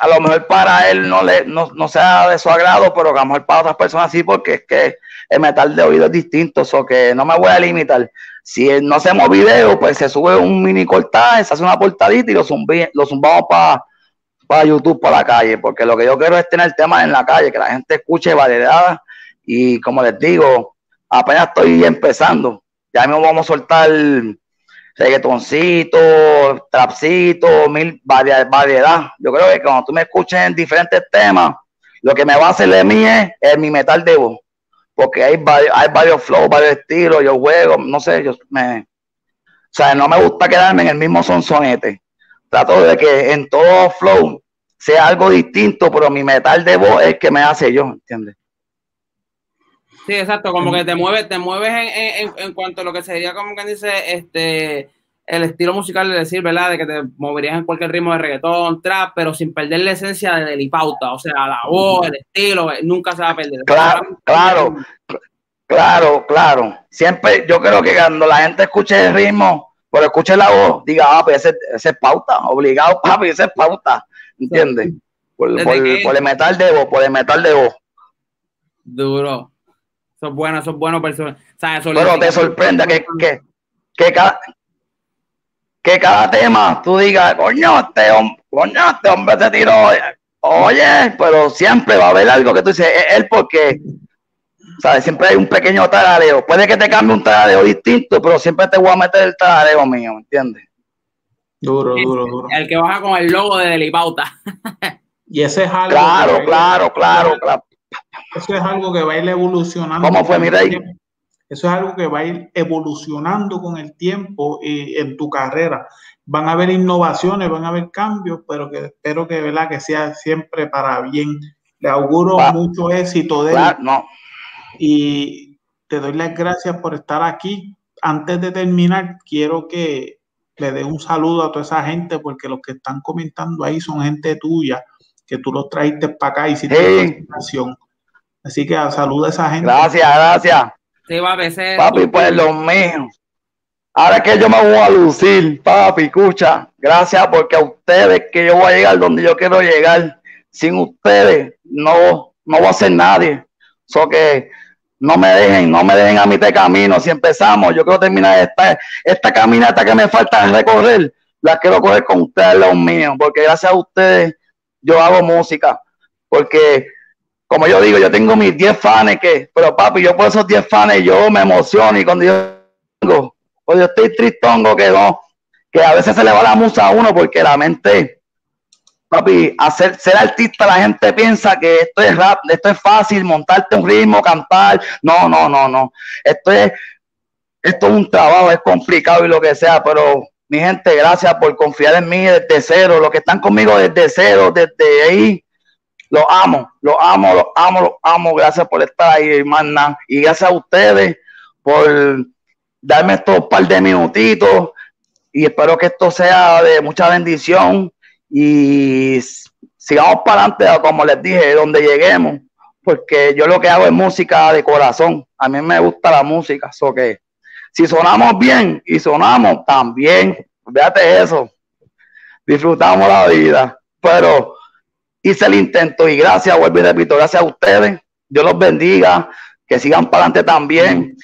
Speaker 3: a lo mejor para él no le, no, no sea de su agrado, pero a lo mejor para otras personas sí, porque es que el metal de oído es distinto, o que no me voy a limitar. Si no hacemos video, pues se sube un mini cortaje, se hace una portadita y lo, lo zumbamos para para YouTube, para la calle, porque lo que yo quiero es tener temas en la calle, que la gente escuche variedad y como les digo, apenas estoy empezando. Ya mismo vamos a soltar reggaetoncito, trapcito, mil variedad. Yo creo que cuando tú me escuches en diferentes temas, lo que me va a hacer de mí es, mi metal de voz. Porque hay varios, hay varios flows, varios estilos, yo juego, no sé, yo me. O sea, no me gusta quedarme en el mismo sonsonete. Trato de que en todo flow sea algo distinto, pero mi metal de voz es que me hace yo, ¿entiendes?
Speaker 2: Sí, exacto, como que te mueves, te mueves en, cuanto a lo que sería como que dice este el estilo musical de decir, ¿verdad? De que te moverías en cualquier ritmo de reggaetón, trap, pero sin perder la esencia de Delipauta, o sea, la voz, el estilo, eh, nunca se va a perder.
Speaker 3: Claro, claro, claro, claro. Siempre, yo creo que cuando la gente escuche el ritmo, pero escuche la voz, diga, ah, pues ese, ese es pauta, obligado, papi, ese es pauta, ¿entiendes? Por, el metal de voz, por el metal de voz.
Speaker 2: Duro. Son buenos, son buenos personas.
Speaker 3: Pero te sorprende que, que, que, cada, que cada tema tú digas, coño, este hombre, coño, este hombre se tiró. Oye, pero siempre va a haber algo que tú dices, es él porque, ¿sabes? Siempre hay un pequeño tarareo. Puede que te cambie un tarareo distinto, pero siempre te voy a meter el tarareo mío, ¿me entiendes?
Speaker 1: Duro, duro, duro.
Speaker 2: El que baja con el logo de Delipauta.
Speaker 1: y ese es algo.
Speaker 3: Claro, claro, claro, claro.
Speaker 1: Eso es algo que va a ir evolucionando.
Speaker 3: ¿Cómo fue, mi rey?
Speaker 1: Eso es algo que va a ir evolucionando con el tiempo y en tu carrera. Van a haber innovaciones, van a haber cambios, pero que espero que, ¿verdad? que sea siempre para bien. Le auguro mucho éxito de él.
Speaker 3: No.
Speaker 1: Y te doy las gracias por estar aquí. Antes de terminar, quiero que le dé un saludo a toda esa gente, porque los que están comentando ahí son gente tuya que tú los trajiste para acá y hiciste presentación. Así que saluda a esa gente.
Speaker 3: Gracias, gracias.
Speaker 2: Sí, va a ser.
Speaker 3: Papi, pues los míos. Ahora que yo me voy a lucir, papi, escucha. Gracias porque a ustedes que yo voy a llegar donde yo quiero llegar. Sin ustedes no, no voy a ser nadie. So que no me dejen, no me dejen a mitad de camino. Si empezamos, yo quiero terminar esta, esta caminata que me falta recorrer. La quiero correr con ustedes, los míos, porque gracias a ustedes yo hago música, porque como yo digo, yo tengo mis 10 fans que, pero papi, yo por esos 10 fans yo me emociono y cuando yo cuando yo estoy tristongo que no, que a veces se le va la musa a uno porque la mente, papi, hacer, ser artista la gente piensa que esto es rap, esto es fácil, montarte un ritmo, cantar, no, no, no, no, esto es, esto es un trabajo, es complicado y lo que sea, pero mi gente, gracias por confiar en mí desde cero. Los que están conmigo desde cero, desde ahí, los amo, los amo, los amo, los amo. Gracias por estar ahí, hermana. Y gracias a ustedes por darme estos par de minutitos. Y espero que esto sea de mucha bendición. Y sigamos para adelante, como les dije, donde lleguemos, porque yo lo que hago es música de corazón, a mí me gusta la música, so que si sonamos bien y sonamos también, fíjate eso, disfrutamos la vida, pero hice el intento y gracias, vuelvo y repito, gracias a ustedes, Dios los bendiga, que sigan para adelante también,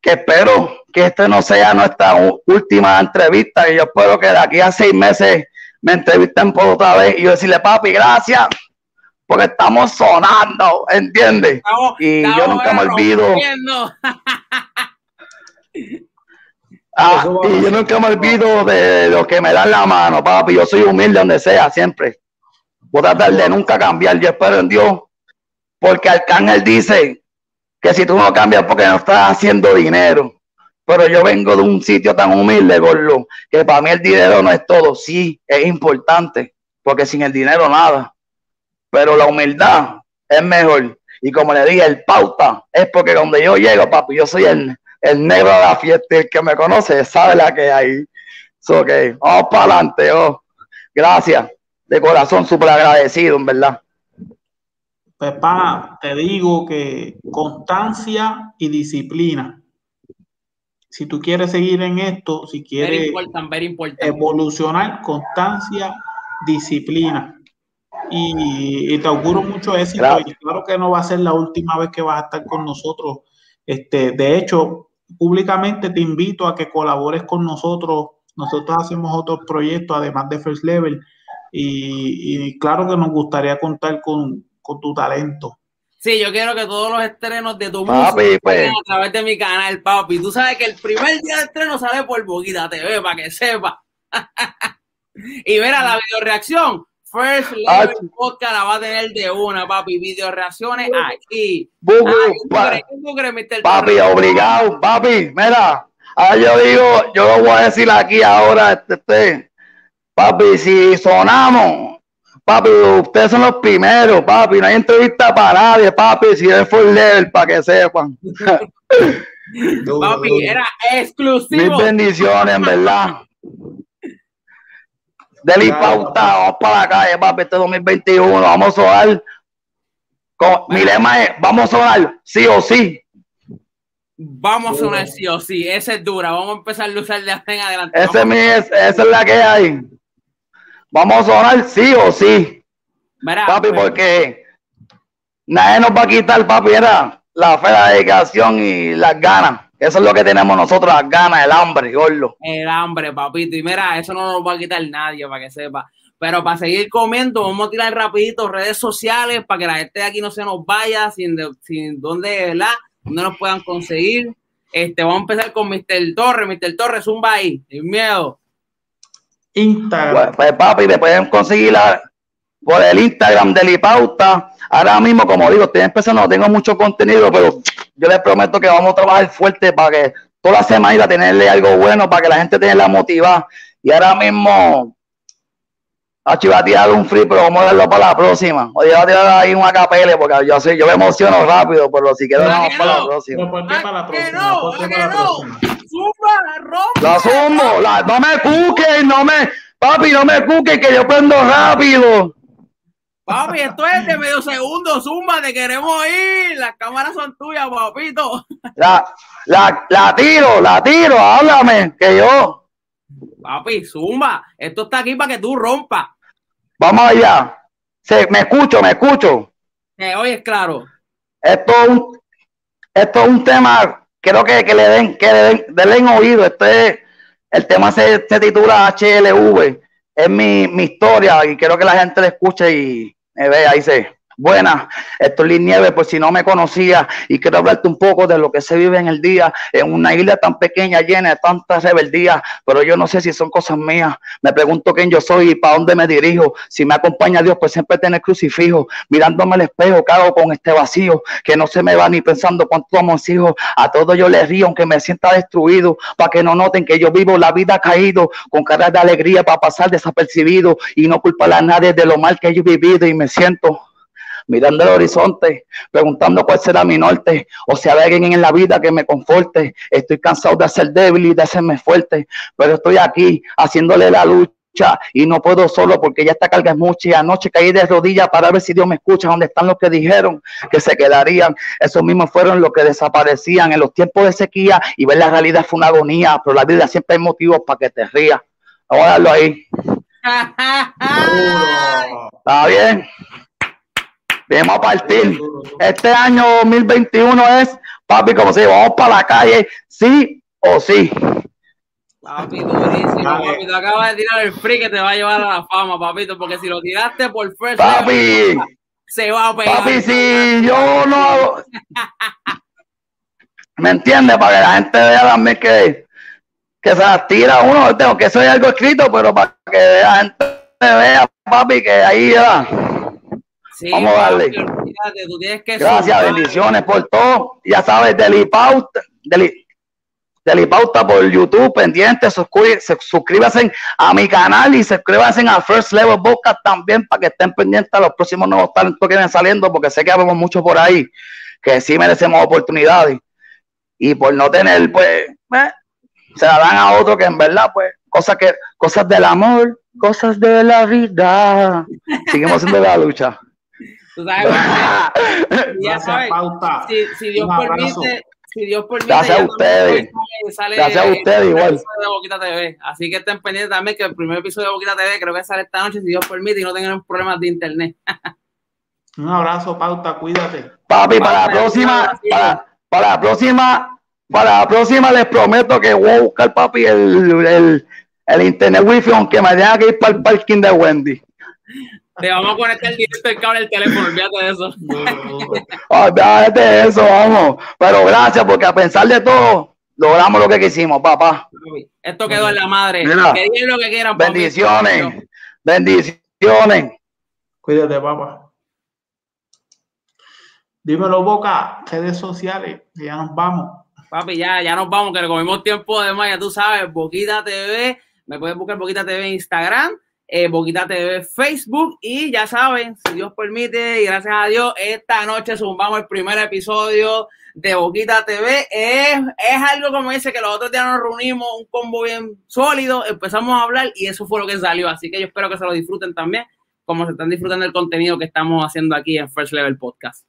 Speaker 3: que espero que este no sea nuestra última entrevista y yo espero que de aquí a seis meses me entrevisten por otra vez y yo decirle, papi, gracias, porque estamos sonando, ¿entiendes? y yo nunca me olvido. Ah, y yo nunca me olvido de lo que me dan la mano, papi. Yo soy humilde donde sea, siempre. Voy a tratar de nunca cambiar. Yo espero en Dios, porque Arcángel dice que si tú no cambias porque no estás haciendo dinero. Pero yo vengo de un sitio tan humilde, Gorlo, que para mí el dinero no es todo. Sí, es importante, porque sin el dinero nada. Pero la humildad es mejor. Y como le dije, el pauta es porque donde yo llego, papi, yo soy el, el negro de la fiesta, el que me conoce sabe la que hay. So que vamos para adelante, oh. Gracias. De corazón, súper agradecido, en verdad.
Speaker 1: Pues, pana, te digo que constancia y disciplina. Si tú quieres seguir en esto, si quieres evolucionar, constancia, disciplina. Y, te auguro mucho éxito. Y claro que no va a ser la última vez que vas a estar con nosotros. Este, de hecho, públicamente te invito a que colabores con nosotros. Nosotros hacemos otros proyectos, además de First Level, y, claro que nos gustaría contar con, tu talento.
Speaker 2: Sí, yo quiero que todos los estrenos de tu música pues. a través de mi canal, papi. Tú sabes que el primer día de estreno sale por Boquita TV, para que sepa. y verá la video reacción First ah, Level Podcast la va a tener de una, papi. Video reacciones aquí.
Speaker 3: papi, obligado, papi. Mira, ahora yo digo, yo lo voy a decir aquí ahora, este, este. Papi, si sonamos, papi, ustedes son los primeros, papi. No hay entrevista para nadie, papi. Si es First Level, para que sepan.
Speaker 2: papi, era exclusivo.
Speaker 3: Mis bendiciones, en verdad. Deli pauta, vamos para la calle, papi, este 2021, vamos a sonar. mi lema es, vamos a sonar sí o sí.
Speaker 2: Vamos a sonar sí o sí, esa es dura, vamos a empezar a usar de en adelante.
Speaker 3: Ese es, esa es la que hay. Vamos a sonar sí o sí. papi, pues. porque nadie nos va a quitar, papi, era la fe, la dedicación y las ganas. Eso es lo que tenemos nosotros, las ganas, el hambre, gordo.
Speaker 2: El hambre, papito. Y mira, eso no nos va a quitar nadie, para que sepa. Pero para seguir comiendo, vamos a tirar rapidito redes sociales para que la gente de aquí no se nos vaya sin, sin dónde, ¿verdad? Donde nos puedan conseguir. Este, vamos a empezar con Mr. Torres. Mr. Torres, zumba ahí, sin miedo.
Speaker 3: Instagram. Pues, pues, papi, me pueden conseguir por el Instagram de Lipauta Ahora mismo, como digo, estoy empezando, no tengo mucho contenido, pero yo les prometo que vamos a trabajar fuerte para que toda la semana tenerle algo bueno, para que la gente tenga la motivada. Y ahora mismo, a va a tirar un free, pero vamos a darlo para la próxima. Hoy va a tirar ahí un acapele, porque yo sé, yo me emociono rápido, pero si quieres, vamos para la próxima. para la próxima. No, la sumo, la, no me cuques, no me, papi, no me cuques, que yo prendo rápido.
Speaker 2: Papi, esto es de medio segundo, Zumba, te queremos ir. Las cámaras son tuyas, papito.
Speaker 3: La, la, la tiro, la tiro, háblame, que yo.
Speaker 2: Papi, Zumba, esto está aquí para que tú rompas.
Speaker 3: Vamos allá. Sí, me escucho, me escucho.
Speaker 2: Eh, hoy es claro.
Speaker 3: Esto es un, esto es un tema, creo que, que le den, que le den, oído. Este, el tema se, se titula HLV es mi, mi, historia y quiero que la gente le escuche y me vea. Dice, Buenas, esto es Nieve, por si no me conocía, y quiero hablarte un poco de lo que se vive en el día, en una isla tan pequeña, llena de tantas rebeldías, pero yo no sé si son cosas mías. Me pregunto quién yo soy y para dónde me dirijo. Si me acompaña Dios, pues siempre tener crucifijo, mirándome al espejo, cago con este vacío, que no se me va ni pensando cuánto somos hijos. A todo yo le río, aunque me sienta destruido, para que no noten que yo vivo la vida caído, con cara de alegría para pasar desapercibido y no culpar a nadie de lo mal que yo he vivido y me siento mirando el horizonte, preguntando cuál será mi norte, o si hay alguien en la vida que me conforte. Estoy cansado de ser débil y de hacerme fuerte, pero estoy aquí haciéndole la lucha y no puedo solo porque ya esta carga es mucha y anoche caí de rodillas para ver si Dios me escucha, donde están los que dijeron que se quedarían, esos mismos fueron los que desaparecían en los tiempos de sequía y ver la realidad fue una agonía, pero la vida siempre hay motivos para que te rías. Vamos a darlo ahí. ¿Está bien? Vamos a partir. Este año 2021 es, papi, como si vamos para la calle, sí o sí.
Speaker 2: Papi, durísimo, papi. Te acabas de tirar el free que te va a llevar a la fama, papito, porque si lo tiraste por first
Speaker 3: papi,
Speaker 2: se va a pegar.
Speaker 3: Papi, si yo no. ¿Me entiendes? Para que la gente vea también que, que se las tira uno. Tengo que soy algo escrito, pero para que la gente vea, papi, que ahí Vamos a darle. Gracias, bendiciones por todo. Ya sabes, Delipaut, Deli, Delipauta por YouTube, pendiente, suscríbanse a mi canal y suscríbanse a First Level Boca también para que estén pendientes a los próximos nuevos talentos que vienen saliendo, porque sé que habemos muchos por ahí que sí merecemos oportunidades. Y por no tener, pues, eh, se la dan a otro que en verdad, pues, cosas que, cosas del amor, cosas de la vida. Seguimos haciendo la lucha.
Speaker 2: ya sabes, si, si Dios permite, si Dios permite,
Speaker 3: gracias a ustedes. Sale, gracias a ustedes igual.
Speaker 2: De Boquita TV. Así que estén pendientes también que el primer episodio de Boquita TV creo que sale esta noche, si Dios permite, y no tengan problemas de internet.
Speaker 1: Un abrazo, Pauta, cuídate.
Speaker 3: Papi, para la próxima, para, la próxima, para la próxima les prometo que voy a buscar, papi, el, el, el internet wifi, aunque me tenga que ir para el parking de Wendy.
Speaker 2: Te vamos a conectar directo el cable del teléfono, olvídate de eso.
Speaker 3: olvídate de eso, vamos. Pero gracias, porque a pensar de todo, logramos lo que quisimos, papá.
Speaker 2: Esto quedó en la madre. que digan lo que quieran.
Speaker 3: Bendiciones. Bendiciones.
Speaker 1: Cuídate, papá. Dímelo, Boca, redes sociales, ya nos vamos.
Speaker 2: Papi, ya, ya nos vamos, que le comimos tiempo de más, ya tú sabes, Boquita TV, me puedes buscar Boquita TV en Instagram, eh, Boquita TV Facebook y ya saben, si Dios permite y gracias a Dios, esta noche zumbamos el primer episodio de Boquita TV. Es, es algo como dice que los otros días nos reunimos, un combo bien sólido, empezamos a hablar y eso fue lo que salió. Así que yo espero que se lo disfruten también, como se están disfrutando el contenido que estamos haciendo aquí en First Level Podcast.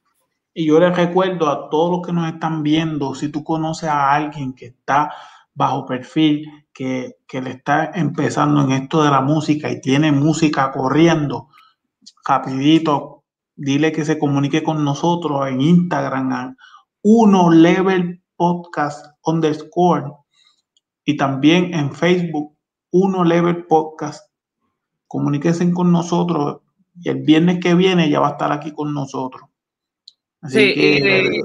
Speaker 1: Y yo les recuerdo a todos los que nos están viendo, si tú conoces a alguien que está bajo perfil, que, le está empezando en esto de la música y tiene música corriendo, rapidito, dile que se comunique con nosotros en Instagram a uno level podcast underscore y también en Facebook uno level podcast. Comuníquense con nosotros y el viernes que viene ya va a estar aquí con nosotros.
Speaker 2: Así que, y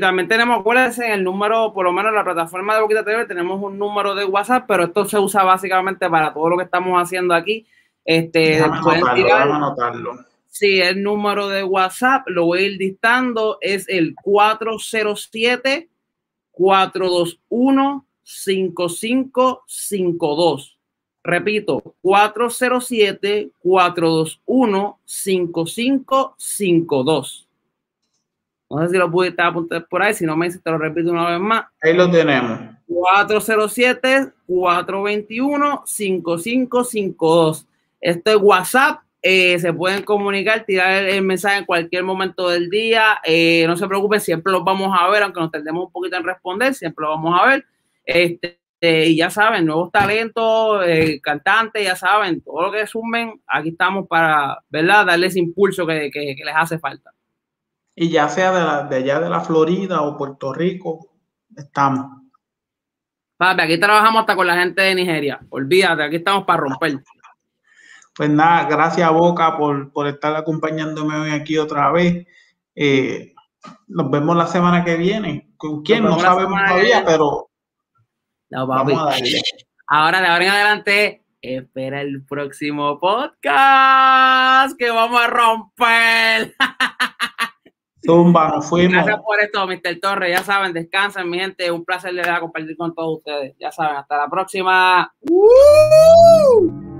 Speaker 2: también tenemos, acuérdense, el número, por lo menos en la plataforma de Boquita TV, tenemos un número de WhatsApp, pero esto se usa básicamente para todo lo que estamos haciendo aquí. Este, pueden tirar. Sí, el número de WhatsApp, lo voy a ir dictando, es el 407 421 5552. Repito, 407 421 5552. No sé si lo pude apuntar por ahí, si no me dice, te lo repito una vez más.
Speaker 1: Ahí lo tenemos.
Speaker 2: 407-421-5552. Esto es WhatsApp. Eh, se pueden comunicar, tirar el, mensaje en cualquier momento del día. Eh, no se preocupen, siempre los vamos a ver, aunque nos tardemos un poquito en responder, siempre los vamos a ver. Este, y ya saben, nuevos talentos, eh, cantantes, ya saben, todo lo que sumen, aquí estamos para, ¿verdad? Darles impulso que les hace falta.
Speaker 1: Y ya sea de, de allá de la Florida o Puerto Rico, estamos.
Speaker 2: Papi, aquí trabajamos hasta con la gente de Nigeria. Olvídate, aquí estamos para romper.
Speaker 1: Pues nada, gracias Boca por, por estar acompañándome hoy aquí otra vez. Eh, nos vemos la semana que viene. ¿Con quién? No sabemos todavía, pero
Speaker 2: vamos a darle. Ahora, de ahora en adelante, espera el próximo podcast que vamos a romper.
Speaker 1: Zumba, nos fuimos.
Speaker 2: Gracias por esto, Mr. Torres. Ya saben, descansen, mi gente. Un placer de compartir con todos ustedes. Ya saben, hasta la próxima. ¡Uh!